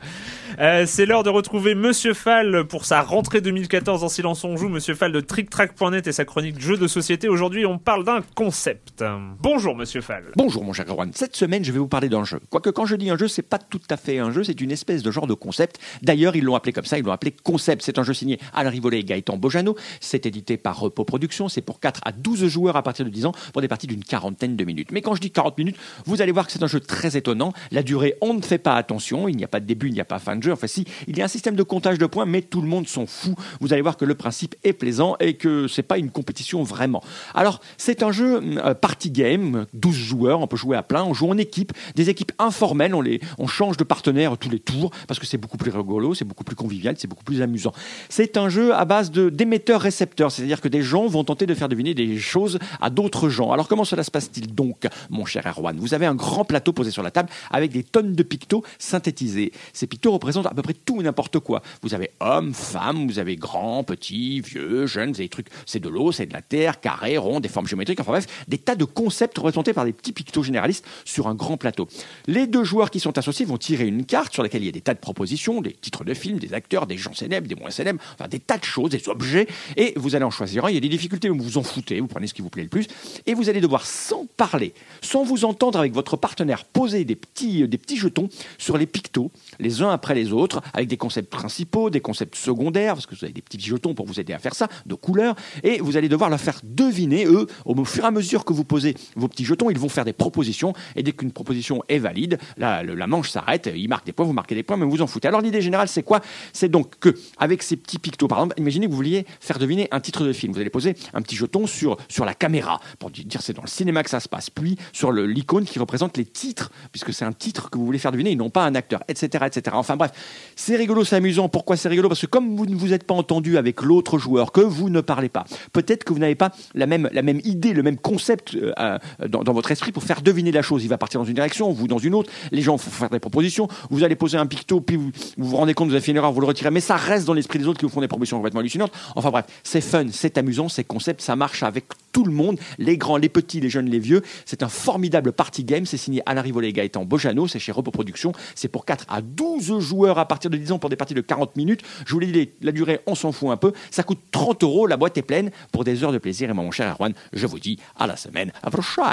Euh, c'est l'heure de retrouver Monsieur Fall pour sa rentrée 2014 en Silence on joue. Monsieur Fall de TrickTrack.net et sa chronique jeux de société. Aujourd'hui, on parle d'un concept. Bonjour Monsieur Fall. Bonjour mon cher Erwan. Cette semaine, je vais vous parler d'un jeu. Quoique quand je dis un jeu, c'est pas tout à fait un jeu, c'est une espèce de genre de concept. D'ailleurs, ils l'ont appelé comme ça, ils l'ont appelé concept. C'est un jeu signé Alain Rivollet et Gaëtan Bojano. C'est édité par Repo Productions. C'est pour 4 à 12 joueurs à partir de 10 ans pour des parties d'une quarantaine de minutes. Mais quand je dis 40 minutes, vous allez voir que c'est un jeu très étonnant. La durée, on ne fait pas attention. Il n'y a pas de début, il n'y a pas de fin de jeu. Enfin si, il y a un système de comptage de points, mais tout le monde s'en fout. Vous allez voir que le principe est plaisant et que c'est pas une compétition vraiment. Alors, c'est un jeu euh, party game, 12 joueurs, on peut jouer à plein, on joue en équipe, des équipes informelles, on, les, on change de partenaire tous les tours parce que c'est beaucoup plus rigolo, c'est beaucoup plus convivial, c'est beaucoup plus amusant. C'est un jeu à base de d'émetteurs-récepteurs, c'est-à-dire que des gens vont tenter de faire deviner des choses à d'autres gens. Alors comment cela se passe-t-il donc, mon cher Vous avez un grand plateau posé sur la table avec des tonnes de pictos synthétisés. Ces pictos représentent à peu près tout et n'importe quoi. Vous avez hommes, femmes, vous avez grands, petits, vieux, jeunes, vous avez des trucs, c'est de l'eau, c'est de la terre, carré, rond, des formes géométriques, enfin bref, des tas de concepts représentés par des petits pictos généralistes sur un grand plateau. Les deux joueurs qui sont associés vont tirer une carte sur laquelle il y a des tas de propositions, des titres de films, des acteurs, des gens célèbres, des moins célèbres, enfin des tas de choses, des objets, et vous allez en choisir un. Il y a des difficultés, vous vous en foutez, vous prenez ce qui vous plaît le plus, et vous allez devoir, sans parler, sans vous entendre avec votre partenaire, poser des petits, des petits jetons sur les pictos, les uns après les autres, avec des concepts principaux, des concepts secondaires, parce que vous avez des petits jetons pour vous aider à faire ça, de couleurs, et vous allez devoir leur faire deviner, eux, au fur et à mesure que vous posez vos petits jetons, ils vont faire des propositions, et dès qu'une proposition est valide, la, la manche s'arrête, ils marquent des points, vous marquez des points, mais vous en foutez. Alors l'idée générale, c'est quoi? C'est donc que, avec ces petits pictos, par exemple, imaginez que vous vouliez faire deviner un titre de film, vous allez poser un petit jeton sur, sur la caméra, pour dire c'est dans le cinéma que ça se passe, puis sur l'icône qui représente les titres, puisque c'est un titre que vous voulez faire deviner, et non pas un acteur, etc. etc. Enfin bref, c'est rigolo, c'est amusant. Pourquoi c'est rigolo? Parce que comme vous ne vous êtes pas entendu avec l'autre joueur, que vous ne parlez pas, peut-être que vous n'avez pas la même, la même idée, le même concept euh, euh, dans, votre esprit pour faire deviner la chose. Il va partir dans une direction, vous dans une autre, les gens vont faire des propositions, vous allez poser un picto, puis vous vous, vous rendez compte, vous avez fait une erreur, vous le retirez, mais ça reste dans l'esprit des autres qui vous font des propositions complètement hallucinantes. Enfin bref, c'est fun, c'est amusant, c'est concept, ça marche avec tout le monde, les grands, les petits, les jeunes, les vieux. C'est un formidable party game, c'est signé Alain Rivollet et Gaëtan Bojano, c'est chez Repo c'est pour 4 à 12 joueurs à partir de 10 ans pour des parties de 40 minutes. Je vous l'ai dit, la durée, on s'en fout un peu. Ça coûte 30 euros, la boîte est pleine pour des heures de plaisir. Et moi, mon cher Erwan, je vous dis à la semaine prochaine.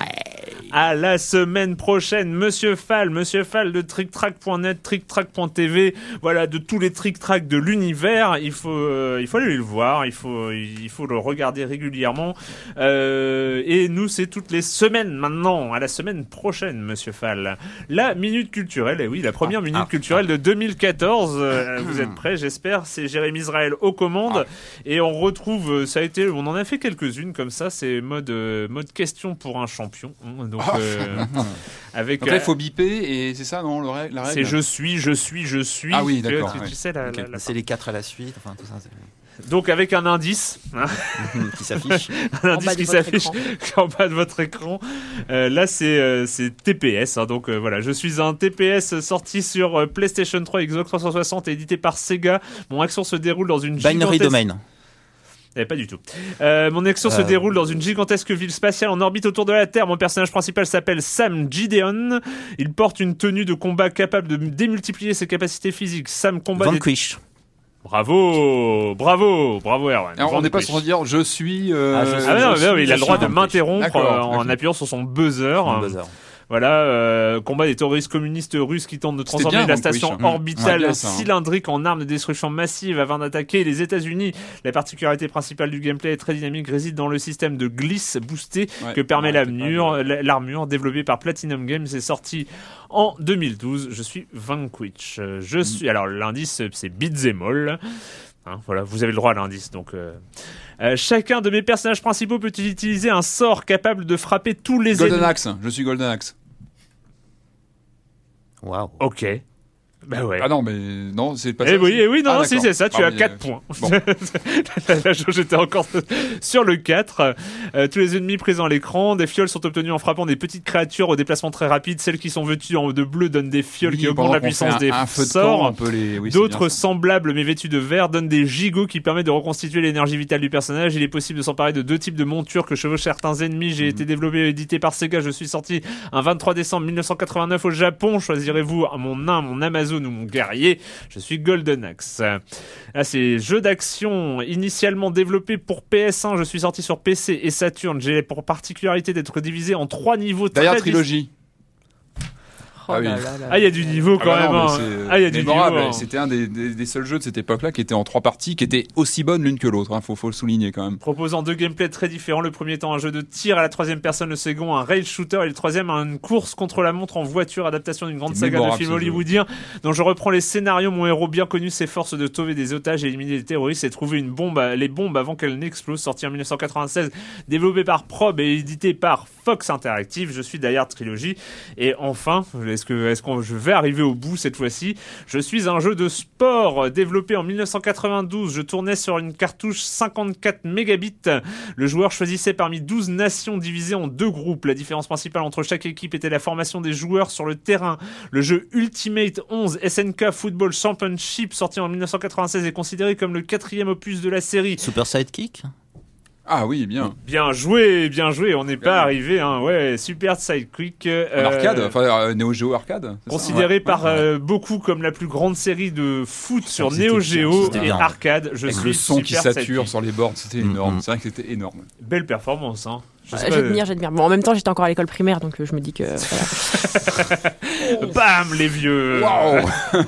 À la semaine prochaine, Monsieur Fall, Monsieur Fall de TrickTrack.net, TrickTrack.tv, voilà, de tous les TrickTrack de l'univers. Il faut, euh, il faut aller le voir, il faut, il faut le regarder régulièrement. Euh, et nous, c'est toutes les semaines maintenant. À la semaine prochaine, Monsieur Fall. La minute culturelle, et oui, la première minute culturelle de 2014. Euh, [clears throat] vous êtes prêts, j'espère. C'est Jérémy Israël aux commandes. Et on retrouve, euh, ça a été, on en a fait quelques-unes comme ça. C'est mode, euh, mode question pour un champion. Donc, euh, avec. [laughs] Donc là, il faut biper et c'est ça, non, la règle c'est je suis, je suis, je suis. Ah oui, d'accord, Tu, sais, la, Ok. la- la- c'est les quatre à la suite enfin tout ça c'est- Donc avec un indice hein, [laughs] qui s'affiche. [laughs] un En indice bas de qui votre s'affiche [laughs] en bas de votre écran. Euh, là, c'est euh, c'est TPS. hein, donc euh, voilà, je suis un TPS sorti sur euh, PlayStation 3, Xbox 360, et édité par Sega. Mon action se déroule dans une Binary gigantesque- Domain. eh, pas du tout. Euh, mon action se déroule dans une gigantesque ville spatiale en orbite autour de la Terre. Mon personnage principal s'appelle Sam Gideon. Il porte une tenue de combat capable de démultiplier ses capacités physiques. Sam combat des... Bravo, bravo, bravo Erwan. Alors, on n'est pas censé dire je suis. euh, Ah, je suis- Ah mais non, je mais non, suis- il a je le droit suis de m'interrompre euh, en appuyant sur son buzzer. Un buzzer. Voilà, euh, combat des terroristes communistes russes qui tentent de transformer bien, la station orbitale Ouais, bien, ça, hein. cylindrique en arme de destruction massive avant d'attaquer les États-Unis. La particularité principale du gameplay est très dynamique réside dans le système de glisse boosté Ouais, que permet ouais, l'armure, développée par Platinum Games est sortie en 2012. Je suis Vanquish. Euh, Je suis alors l'indice c'est Beat'em All. Hein, voilà, vous avez le droit à l'indice donc. euh, euh, chacun de mes personnages principaux peut utiliser un sort capable de frapper tous les Golden ennemis. Axe, je suis Golden Axe. Waouh. Ok. Bah ouais. Ah non, mais non, c'est pas Eh ça. oui, eh oui, non, Ah, non, si c'est ça, tu as mais, 4 euh, points. bon. [laughs] jauge était encore sur le 4. Euh, tous les ennemis présents à l'écran, des fioles sont obtenues en frappant des petites créatures au déplacement très rapide. Celles qui sont vêtues en de bleu donnent des fioles Oui, qui augmentent la puissance des un, feu de sorts. les... oui, D'autres semblables mais vêtus de vert donnent des gigots qui permettent de reconstituer l'énergie vitale du personnage. Il est possible de s'emparer de deux types de montures que chevauchent certains ennemis. Mhm. J'ai été développé et édité par Sega. Je suis sorti un 23 décembre 1989 au Japon. Choisirez-vous mon nain, mon Amazon ou mon guerrier Je suis Golden Axe. Là, c'est jeu d'action initialement développé pour PS1. Je suis sorti sur PC et Saturn. J'ai pour particularité d'être divisé en trois niveaux D'ailleurs, trilogie. Oh Ah oui. là là là Ah, il y a du niveau Ah quand non, même. hein. c'est Ah, il y a du niveau. mémorable. hein. C'était un des, des- des seuls jeux de cette époque-là qui était en trois parties, qui étaient aussi bonnes l'une que l'autre. Hein, faut, faut le souligner quand même. proposant deux gameplays très différents. Le premier étant un jeu de tir à la troisième personne, le second un rail shooter et le troisième une course contre la montre en voiture, adaptation d'une grande saga de films hollywoodiens dont je reprends les scénarios. Mon héros bien connu s'efforce de sauver des otages et éliminer les terroristes et trouver une bombe, les bombes avant qu'elles n'explosent. Sorti en 1996, développé par Probe et édité par Fox Interactive. Je suis d'ailleurs trilogie. Et enfin, est-ce que est-ce qu'on je vais arriver au bout cette fois-ci? Je suis un jeu de sport euh, développé en 1992. Je tournais sur une cartouche 54 mégabits. Le joueur choisissait parmi 12 nations divisées en deux groupes. La différence principale entre chaque équipe était la formation des joueurs sur le terrain. Le jeu Ultimate 11 SNK Football Championship, sorti en 1996, est considéré comme le quatrième opus de la série. Super Sidekick? Ah oui, bien. Bien joué, bien joué. On n'est pas arrivé, hein. Ouais, super sidequick. En euh, arcade, enfin euh, Neo Geo arcade. Considéré Ouais. par Ouais. euh, beaucoup comme la plus grande série de foot sur Neo Geo et arcade. Je Avec suis le son qui super sature sidekick. sur les bords, c'était Mm, énorme. mm. C'est vrai que c'était énorme. Belle performance, hein. J'admire, j'admire. Bon, en même temps, j'étais encore à l'école primaire, donc euh, je me dis que. [laughs] voilà. Bam, les vieux. Waouh [laughs]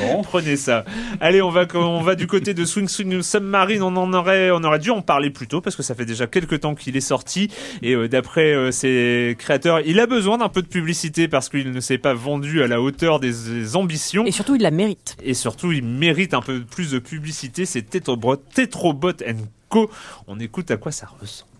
Bon. Prenez ça. Allez, on va, on va du côté de Swing Swing Submarine. On en aurait, on aurait dû en parler plus tôt parce que ça fait déjà quelques temps qu'il est sorti. Et euh, d'après euh, ses créateurs, il a besoin d'un peu de publicité parce qu'il ne s'est pas vendu à la hauteur des, des ambitions. Et surtout, il la mérite. Et surtout, il mérite un peu plus de publicité. C'est Tetrobot, Tetrobot Co. On écoute à quoi ça ressemble.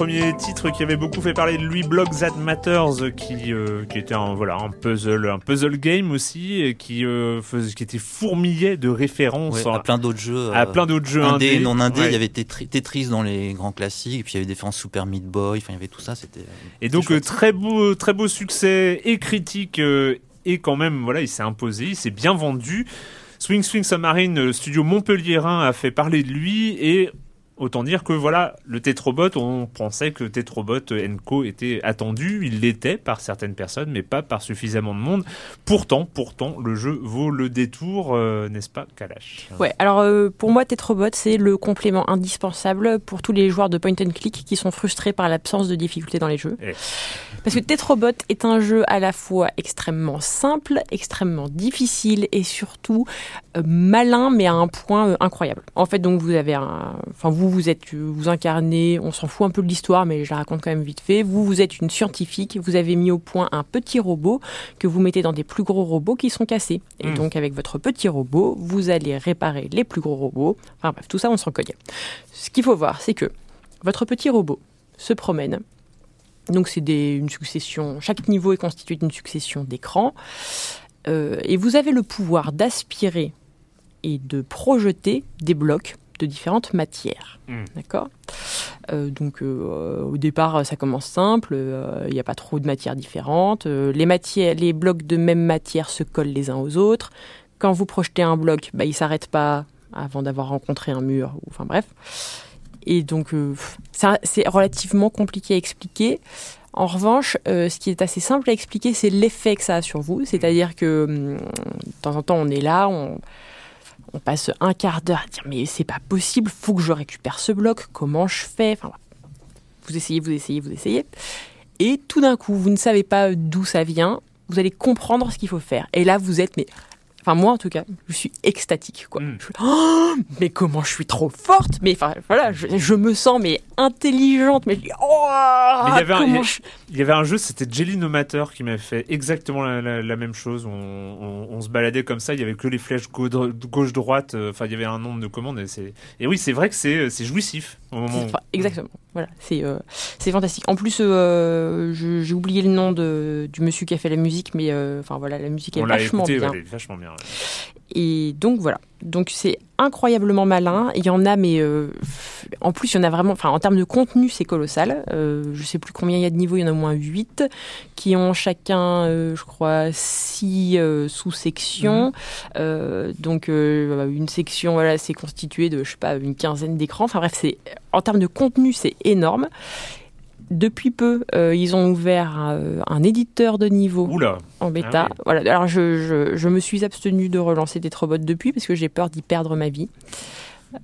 Premier titre qui avait beaucoup fait parler de lui, Block That Matters, qui euh, qui était un voilà un puzzle un puzzle game aussi, et qui euh, faisait, qui était fourmillé de références Ouais, à, à plein d'autres jeux. à plein d'autres jeux indés. non. Ouais. Il y avait Tetri- Tetris dans les grands classiques, et puis il y avait différents Super Meat Boy, enfin il y avait tout ça. C'était. Et donc chouette. très beau très beau succès et critique euh, et quand même voilà il s'est imposé, il s'est bien vendu. Swing Swing Submarine, le studio montpelliérain a fait parler de lui et Autant dire que voilà, le Tetrobot, on pensait que Tetrobot Co était attendu, il l'était par certaines personnes, mais pas par suffisamment de monde. Pourtant, pourtant, le jeu vaut le détour, euh, n'est-ce pas, Kalash? Ouais, alors euh, pour moi, Tetrobot, c'est le complément indispensable pour tous les joueurs de point and click qui sont frustrés par l'absence de difficulté dans les jeux. Eh. Parce que Tetrobot est un jeu à la fois extrêmement simple, extrêmement difficile et surtout euh, malin, mais à un point incroyable. En fait, donc vous avez un, enfin vous vous êtes, vous incarnez, on s'en fout un peu de l'histoire, mais je la raconte quand même vite fait. Vous vous êtes une scientifique, vous avez mis au point un petit robot que vous mettez dans des plus gros robots qui sont cassés. Et Mm. donc avec votre petit robot, vous allez réparer les plus gros robots. Enfin bref, tout ça on s'en cogne. Ce qu'il faut voir, c'est que votre petit robot se promène. Donc c'est une succession, chaque niveau est constitué d'une succession d'écrans. Euh, et vous avez le pouvoir d'aspirer et de projeter des blocs de différentes matières. Mm. D'accord? Euh, Donc euh, au départ, ça commence simple, euh, il n'y a pas trop de matières différentes. Les, matières, les blocs de même matière se collent les uns aux autres. Quand vous projetez un bloc, bah, il ne s'arrête pas avant d'avoir rencontré un mur. ou- Enfin bref. Et donc, c'est relativement compliqué à expliquer. En revanche, euh, ce qui est assez simple à expliquer, c'est l'effet que ça a sur vous. C'est-à-dire que hum, de temps en temps, on est là, on, on passe un quart d'heure à dire mais c'est pas possible, faut que je récupère ce bloc, comment je fais Enfin, vous essayez, vous essayez, vous essayez, et tout d'un coup, vous ne savez pas d'où ça vient. Vous allez comprendre ce qu'il faut faire. Et là, vous êtes mais Enfin, moi, en tout cas, je suis extatique, quoi. Je suis, Oh, mais comment je suis trop forte? Mais enfin, voilà, je, je me sens mais intelligente, mais je dis, oh, Mais il, y avait un, il y comment a- je- il y avait un jeu, c'était Jelly Nomateur qui m'avait fait exactement la, la- la même chose. On, on- on se baladait comme ça, il y avait que les flèches gauche-droite. euh, Enfin, il y avait un nombre de commandes. Et, oui, c'est vrai que c'est jouissif au moment où. Enfin, exactement. Voilà, c'est euh, fantastique. En plus, euh, j'ai oublié le nom de, du monsieur qui a fait la musique, mais euh, enfin voilà, la musique est On l'a vachement écouté, bien. ouais, elle est vachement bien. Ouais. Et donc voilà. Donc c'est incroyablement malin. Il y en a, mais euh, en plus, il y en a vraiment. Enfin, en termes de contenu, c'est colossal. Euh, je sais plus combien il y a de niveaux. Il y en a au moins 8 qui ont chacun, euh, je crois, 6 sous-sections. Euh, donc euh, une section, voilà, c'est constitué de, je sais pas, une quinzaine d'écrans. Enfin bref, c'est en termes de contenu, c'est énorme. Depuis peu, euh, ils ont ouvert un, un éditeur de niveau Oula. en bêta. Ah oui. Voilà. Alors je, je, je me suis abstenue de relancer des robots depuis parce que j'ai peur d'y perdre ma vie.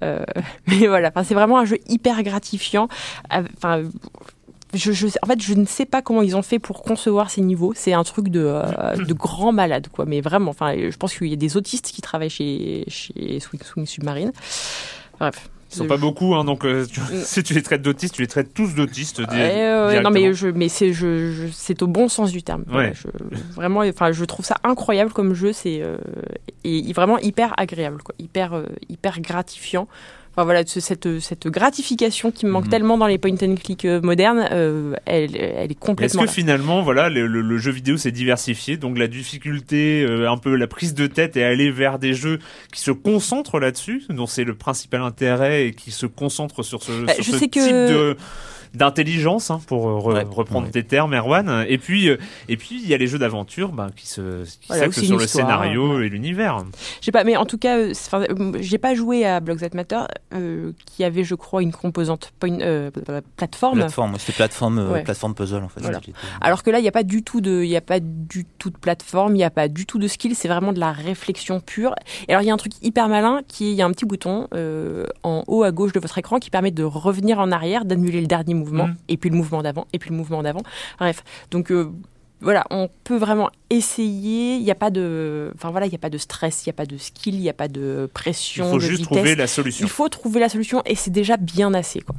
Euh, [laughs] mais voilà, enfin, c'est vraiment un jeu hyper gratifiant. Euh, Enfin, je, en fait, je ne sais pas comment ils ont fait pour concevoir ces niveaux. C'est un truc de, euh, de grand malade, quoi. Mais vraiment, enfin, je pense qu'il y a des autistes qui travaillent chez, chez Swing Swing Submarine. Bref. Ils sont pas beaucoup, hein, donc euh, tu- [laughs] si tu les traites d'autistes, tu les traites tous d'autistes. ouais, non mais je, mais c'est je, je- c'est au bon sens du terme. Ouais. je- vraiment, enfin, je trouve ça incroyable comme jeu. C'est euh, et, et vraiment hyper agréable, quoi, hyper euh, hyper gratifiant. Enfin voilà, ce- cette cette gratification qui me manque Mhm. tellement dans les point and click euh, modernes, euh, elle, elle est Mais Est-ce complètement. que là. finalement, voilà, le, le- le jeu vidéo s'est diversifié, donc la difficulté, euh, un peu la prise de tête est aller vers des jeux qui se concentrent là-dessus, dont c'est le principal intérêt et qui se concentrent sur ce, Bah, sur je ce sais type que- de d'intelligence hein, pour euh, re- Ouais, reprendre ouais. tes termes Erwan et puis euh, et puis il y a les jeux d'aventure ben, qui se qui Voilà, sur le scénario et l'univers Je sais pas, mais en tout cas, euh, j'ai pas joué à Blocks That Matter, euh, qui avait, je crois, une composante point, euh, plateforme. Plateforme, c'était plateforme, euh, Ouais. plateforme puzzle en fait. Voilà. Alors que là, il n'y a pas du tout de, il y a pas du tout de plateforme, il n'y a pas du tout de skill, c'est vraiment de la réflexion pure. Et alors, il y a un truc hyper malin qui est, il y a un petit bouton euh, en haut à gauche de votre écran qui permet de revenir en arrière, d'annuler le dernier mouvement, Mhm. et puis le mouvement d'avant, et puis le mouvement d'avant. Bref, donc euh, voilà, on peut vraiment essayer. Il n'y a pas de, enfin voilà, il n'y a pas de stress, il n'y a pas de skill, il n'y a pas de il pression, faut de juste vitesse. trouver la solution Il faut trouver la solution et c'est déjà bien assez quoi.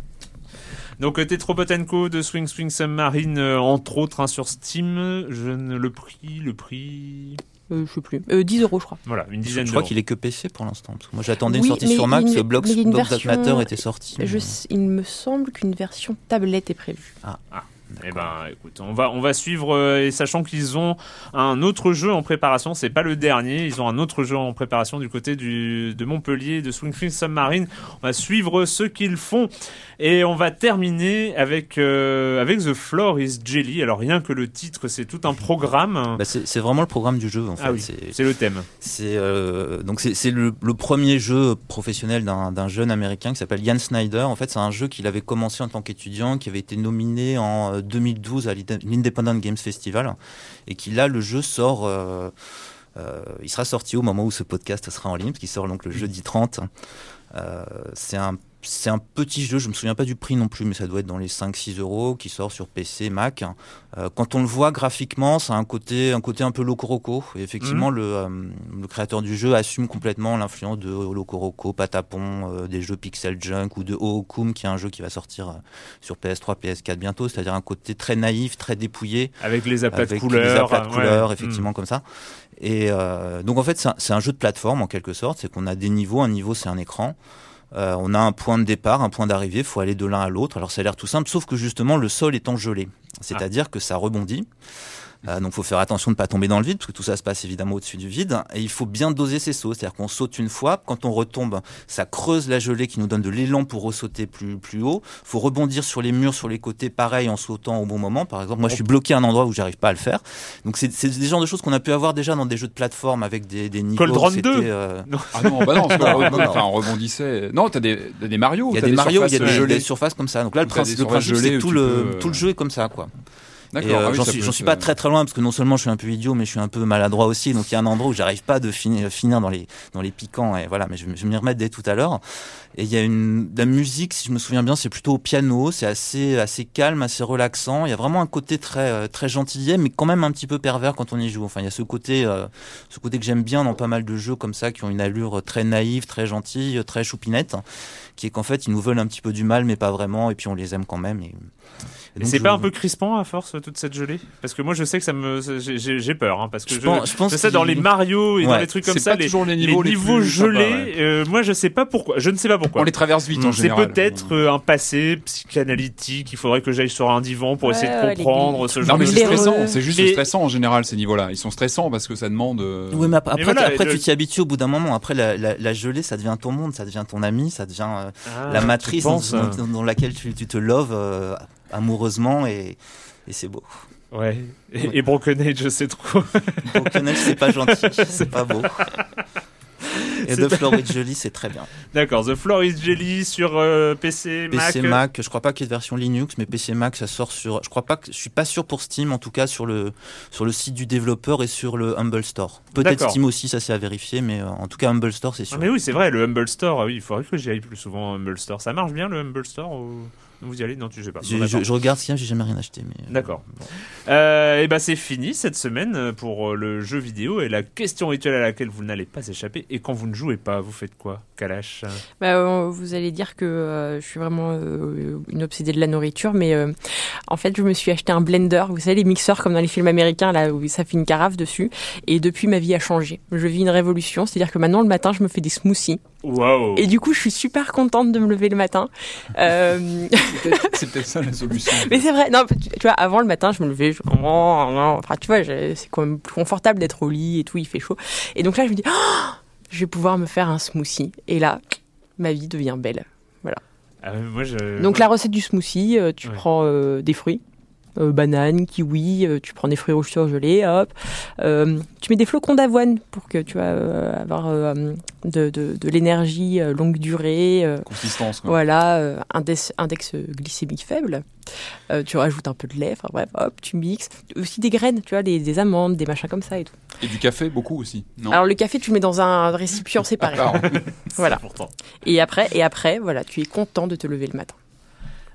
donc euh, Tetrobot Co de Swing Swing Submarine euh, entre autres hein, sur Steam je ne le prix le prix Euh, je sais plus, Euh, 10 euros je crois. voilà une Je, dizaine je crois qu'il est que PC pour l'instant. Moi j'attendais Oui, une sortie sur Mac, une- version- Matter était sorti. Je mais- sais- il me semble qu'une version tablette est prévue. Eh ben, écoute, on va, on va suivre, euh, et sachant qu'ils ont un autre jeu en préparation, c'est pas le dernier, ils ont un autre jeu en préparation du côté du, de Montpellier, de Swingfield Submarine. On va suivre ce qu'ils font. Et on va terminer avec, euh, avec The Floor is Jelly. Alors, rien que le titre, c'est tout un programme. Bah, c'est vraiment le programme du jeu en fait. Ah oui, C'est- le thème. C'est euh, donc c'est le, le premier jeu professionnel d'un d'un jeune américain qui s'appelle Ian Snyder. En fait, c'est un jeu qu'il avait commencé en tant qu'étudiant, qui avait été nominé en euh, 2012 à l'Inde- l'Independent Games Festival, et qui là le jeu sort. euh, euh, il sera sorti au moment où ce podcast sera en ligne, qu'il sort donc le jeudi 30. Euh, c'est un c'est un petit jeu, je me souviens pas du prix non plus, mais ça doit être dans les 5-6 euros, qui sort sur PC, Mac. Euh, quand on le voit graphiquement, ça a un côté, un côté un peu Locoroco. Et effectivement, Mhm. le, euh, le créateur du jeu assume complètement l'influence de Locoroco, Patapon, euh, des jeux Pixel Junk ou de Ookum, qui est un jeu qui va sortir euh, sur PS3, PS4 bientôt. C'est-à-dire un côté très naïf, très dépouillé. Avec les aplats de avec couleurs, Les aplats de couleurs, Mm. effectivement, comme ça. Et euh, donc en fait, c'est un, c'est un jeu de plateforme en quelque sorte. C'est qu'on a des niveaux. Un niveau, c'est un écran. Euh, on a un point de départ, un point d'arrivée. Il faut aller de l'un à l'autre. Alors ça a l'air tout simple, sauf que justement le sol étant gelé, c'est-à-dire que ça rebondit. Euh, donc, faut faire attention de ne pas tomber dans le vide, parce que tout ça se passe évidemment au-dessus du vide. Et il faut bien doser ses sauts, c'est-à-dire qu'on saute une fois, quand on retombe, ça creuse la gelée qui nous donne de l'élan pour ressauter plus plus haut. Faut rebondir sur les murs, sur les côtés, pareil, en sautant au bon moment. Par exemple, moi, je suis bloqué à un endroit où j'arrive pas à le faire. Donc, c'est des genres de choses qu'on a pu avoir déjà dans des jeux de plateforme avec des, des niveaux. Cold Run c'était, 2. euh, [laughs] Ah non, bah [laughs] non, enfin, on rebondissait. Non, t'as des, des Mario. Il y a t'as des Mario, il y a des, gelées. des surfaces comme ça. Donc là, le des principe, le principe c'est tout le, peux, tout le jeu est comme ça, quoi. D'accord, euh, ah oui, j'en suis, j'en suis pas très très loin parce que non seulement je suis un peu idiot, mais je suis un peu maladroit aussi. Donc il y a un endroit où j'arrive pas de finir, finir dans les dans les piquants et voilà. Mais je, je vais m'y remettre dès tout à l'heure. Et il y a une la musique, si je me souviens bien, c'est plutôt au piano. C'est assez assez calme, assez relaxant. Il y a vraiment un côté très euh, très gentillet, mais quand même un petit peu pervers quand on y joue. Enfin, il y a ce côté euh, ce côté que j'aime bien dans pas mal de jeux comme ça qui ont une allure très naïve, très gentille, très choupinette, qui est qu'en fait ils nous veulent un petit peu du mal, mais pas vraiment. Et puis on les aime quand même. Et, et c'est je- pas un peu crispant à force toute cette gelée? Parce que moi je sais que ça me j'ai- peur hein, parce que Je je, pense- je pense sais dans les Mario et dans les trucs comme ça toujours les niveaux les plus gelés ouais. euh, moi je sais pas pourquoi je ne sais pas pourquoi On les traverse vite en c'est général. peut-être euh, un passé psychanalytique il faudrait que j'aille sur un divan pour Ouais, essayer ouais, de comprendre ce Non genre mais de c'est choses. stressant, c'est juste Mais- stressant en général ces niveaux-là. Ils sont stressants parce que ça demande. euh, Oui, mais après, après, voilà, après, le- tu t'y habitues au bout d'un moment. Après, la, la, la gelée, ça devient ton monde, ça devient ton ami, ça devient euh, Ah, la matrice dans, penses, dans- dans laquelle tu, tu te loves euh, amoureusement et, et c'est beau. ouais et, et Broken Age c'est trop Broken Age, c'est pas gentil, [laughs] c'est pas beau. Et The pas- Florid Jolie, c'est très bien. [laughs] d'accord The Floor is Jelly sur euh, PC, PC Mac Mac, je crois pas qu'il y ait de version Linux, mais PC Mac, ça sort sur. Je crois pas que. Je suis pas sûr pour Steam, en tout cas sur le sur le site du développeur et sur le Humble Store. Peut-être. Steam aussi, ça c'est à vérifier, mais euh, en tout cas Humble Store, c'est sûr. Ah, mais oui, c'est vrai, le Humble Store, ah oui, il faudrait que j'y aille plus souvent Humble Store. Ça marche bien le Humble Store ou... Vous y allez Non, tu sais pas. Je, je- regarde a, j'ai jamais rien acheté, mais. euh, D'accord. Euh, et ben c'est fini cette semaine pour euh, le jeu vidéo et la question rituelle à laquelle vous n'allez pas échapper. Et quand vous ne jouez pas, vous faites quoi, Kalash? Bah, euh, vous allez dire que euh, je suis vraiment euh, une obsédée de la nourriture, mais euh, en fait, je me suis acheté un blender. Vous savez, les mixeurs comme dans les films américains, là où ça fait une carafe dessus. Et depuis, ma vie a changé. Je vis une révolution, c'est-à-dire que maintenant, le matin, je me fais des smoothies. Et du coup, je suis super contente de me lever le matin. [laughs] Euh, C'est peut-être- ça la solution. [laughs] mais c'est vrai, non, tu, tu vois, avant le matin, je me levais, je... non. enfin, tu vois, c'est quand même plus confortable d'être au lit et tout, il fait chaud. Et donc là, je me dis, oh, je vais pouvoir me faire un smoothie. Et là, ma vie devient belle. Voilà. Ah, mais moi, je... Donc la recette du smoothie, euh, tu Ouais. prends euh, des fruits, euh, banane, kiwi, euh, tu prends des fruits rouges surgelés, hop. Euh, tu mets des flocons d'avoine pour que tu vas euh, avoir euh, de, de, de l'énergie euh, longue durée. euh, Consistance. Quoi. voilà, euh, index, index glycémique faible. Euh, tu rajoutes un peu de lait, enfin bref, hop, tu mixes. Aussi des graines, tu vois, des, des amandes, des machins comme ça et tout. Et du café beaucoup aussi. Non? Alors le café, tu le mets dans un récipient [laughs] séparé. D'accord. voilà. [laughs] Et après, et après, voilà, tu es content de te lever le matin.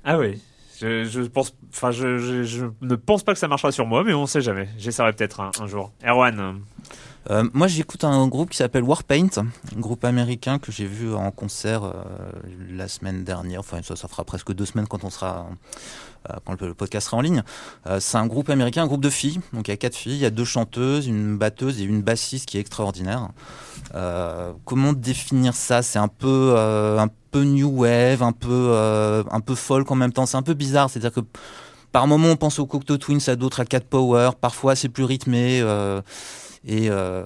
Ah oui. Je, ne pense pas que ça marchera sur moi, mais on sait jamais. J'essaierai peut-être un, jour. Erwan. Euh, moi, j'écoute un groupe qui s'appelle Warpaint, un groupe américain que j'ai vu en concert euh, la semaine dernière. Enfin, ça, fera presque deux semaines quand on sera, euh, quand le, podcast sera en ligne. C'est un groupe américain, un groupe de filles. Donc, il y a quatre filles, il y a deux chanteuses, une batteuse et une bassiste qui est extraordinaire. Comment définir ça? C'est un peu new wave, un peu, euh, un peu folk en même temps. C'est un peu bizarre. C'est-à-dire que par moment, on pense aux Cocteau Twins, à d'autres à Cat Power. Parfois, c'est plus rythmé. euh, et, euh,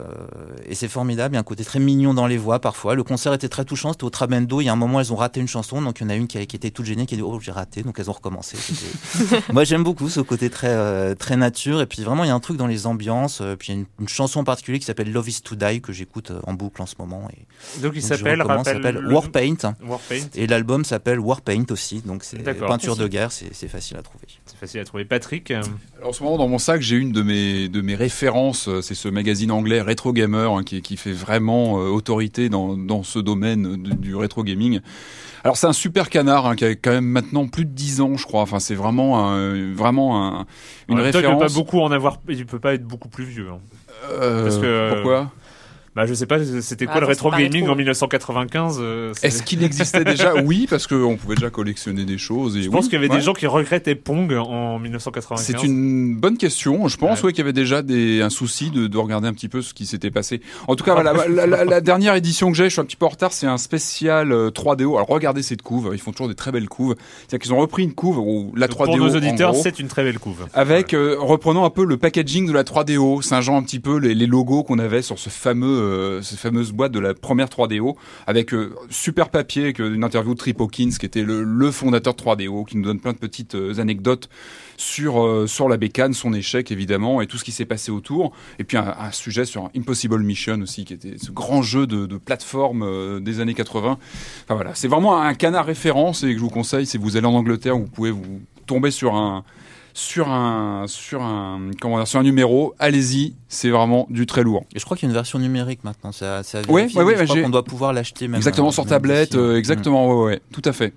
et c'est formidable. Il y a un côté très mignon dans les voix parfois. Le concert était très touchant. C'était au Trabendo. Il y a un moment, elles ont raté une chanson. Donc, il y en a une qui, a- qui était toute gênée, qui a dit Oh, j'ai raté. Donc, elles ont recommencé. [laughs] Moi, j'aime beaucoup ce côté très, euh, très nature. Et puis, vraiment, il y a un truc dans les ambiances. Euh, Puis, il y a une, une chanson en particulier qui s'appelle Love is to Die que j'écoute euh, en boucle en ce moment. Et Donc il s'appelle, le- Warpaint. Warpaint. Et l'album s'appelle Warpaint aussi. Donc, c'est peinture de guerre. C'est facile à trouver. C'est facile à trouver. Patrick, euh, Alors, en ce moment, dans mon sac, j'ai une de mes, de mes références. euh, C'est ce magazine anglais Retro Gamer hein, qui, qui fait vraiment euh, autorité dans, dans ce domaine de- du rétro gaming. Alors, c'est un super canard hein, qui a quand même maintenant plus de 10 ans, je crois. Enfin, c'est vraiment, un- vraiment un- une en même temps, il peut référence. pas beaucoup en avoir. Il peut pas être beaucoup plus vieux. hein. Euh, Parce que- Pourquoi? Bah je sais pas. C'était quoi Ah, le rétro gaming rétro. en 1995 euh, Est-ce qu'il existait déjà [laughs] Oui, parce qu'on pouvait déjà collectionner des choses. Et Je pense qu'il y avait ouais. des gens qui regrettaient Pong en 1995. C'est une bonne question. Je pense Ouais. ouais. qu'il y avait déjà des, un souci de, de regarder un petit peu ce qui s'était passé. En tout cas, voilà, la, la- la dernière édition que j'ai, je suis un petit peu en retard, c'est un spécial euh, 3DO. Alors regardez cette couve, ils font toujours des très belles couves. C'est-à-dire qu'ils ont repris une couve où la 3DO. Pour nos en auditeurs, gros, c'est une très belle couve. avec euh, reprenant un peu le packaging de la 3DO, singeant un petit peu les, les logos qu'on avait sur ce fameux, euh, cette fameuse boîte de la première 3DO, avec euh, super papier, euh, une interview de Trip Hawkins, qui était le, fondateur de 3DO, qui nous donne plein de petites euh, anecdotes sur sur la bécane, son échec évidemment, et tout ce qui s'est passé autour, et puis un, sujet sur Impossible Mission aussi, qui était ce grand jeu de, de plateforme des années 80. Enfin voilà, c'est vraiment un canard référence et que je vous conseille, si vous allez en Angleterre, vous pouvez vous tomber sur un sur un sur un comment dire, sur un numéro, allez-y, c'est vraiment du très lourd. Et je crois qu'il y a une version numérique maintenant. Ça, ça Ouais, vérifié, ouais, ouais, je crois qu'on doit pouvoir l'acheter même. exactement euh, sur même tablette, euh, hein. exactement, ouais, ouais, tout à fait.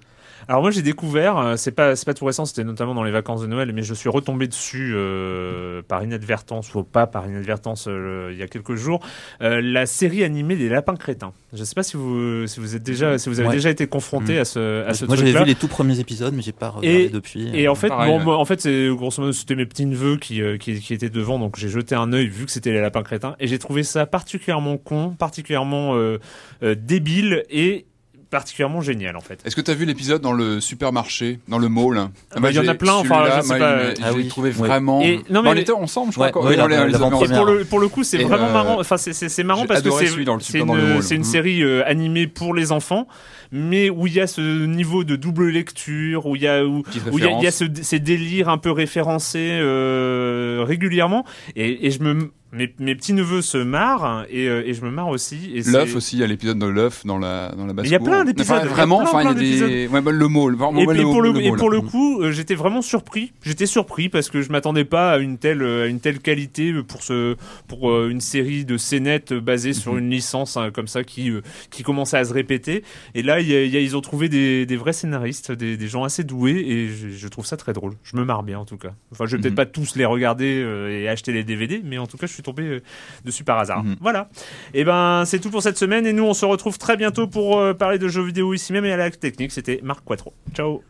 Alors moi j'ai découvert, euh, c'est pas c'est pas tout récent, c'était notamment dans les vacances de Noël, mais je suis retombé dessus euh, par inadvertance ou pas par inadvertance euh, il y a quelques jours, euh, la série animée des lapins crétins. Je sais pas si vous si vous êtes déjà si vous avez Ouais. déjà été confronté Mm. à ce à ce Moi, j'avais vu les tout premiers épisodes, mais j'ai pas regardé Et, depuis. et en fait, Pareil, bon, ouais. en fait, c'est grosso modo, c'était mes petits neveux qui, euh, qui, qui étaient devant, donc j'ai jeté un œil vu que c'était les lapins crétins, et j'ai trouvé ça particulièrement con, particulièrement euh, euh, débile et particulièrement génial en fait. Est-ce que tu as vu l'épisode dans le supermarché, dans le mall? Ah, bah, il y en a plein, enfin, je sais pas. Ah j'ai oui. trouvé Ouais. vraiment. Et- non, mais on était ensemble, je crois. Ouais, ouais, la- la. Et pour le, pour le coup, c'est vraiment euh, marrant. Enfin, c'est- marrant parce que c'est une, Mhm. série euh, animée pour les enfants, mais où il y a ce niveau de double lecture, où il y a où, où il y a, il y a référence. ce, ces délires un peu référencés euh, régulièrement, et, et je me mes, mes petits neveux se marrent et, euh, et je me marre aussi. et L'œuf aussi, il y a l'épisode de l'œuf dans la dans la basse il y a plein d'épisodes, Enfin, vraiment, enfin, il y a des. Ouais, bah, le Et, ouais, pour le, le et pour le coup, euh, j'étais vraiment surpris. J'étais surpris parce que je m'attendais pas à une telle, euh, à une telle qualité pour ce, pour euh, une série de scénettes basée sur Mhm. une licence hein, comme ça qui, qui commençait à se répéter. Et là, il y a- il y a- ils ont trouvé des, des vrais scénaristes, des, des gens assez doués, et je, je trouve ça très drôle. Je me marre bien en tout cas. Enfin, je vais peut-être Mhm. pas tous les regarder et acheter les DVD, mais en tout cas, je suis tombé euh, dessus par hasard. Mhm. Voilà. Et ben, c'est tout pour cette semaine, et nous, on se retrouve très bientôt pour euh, parler de jeux vidéo ici même et à la technique. C'était Marc Quattro. Ciao.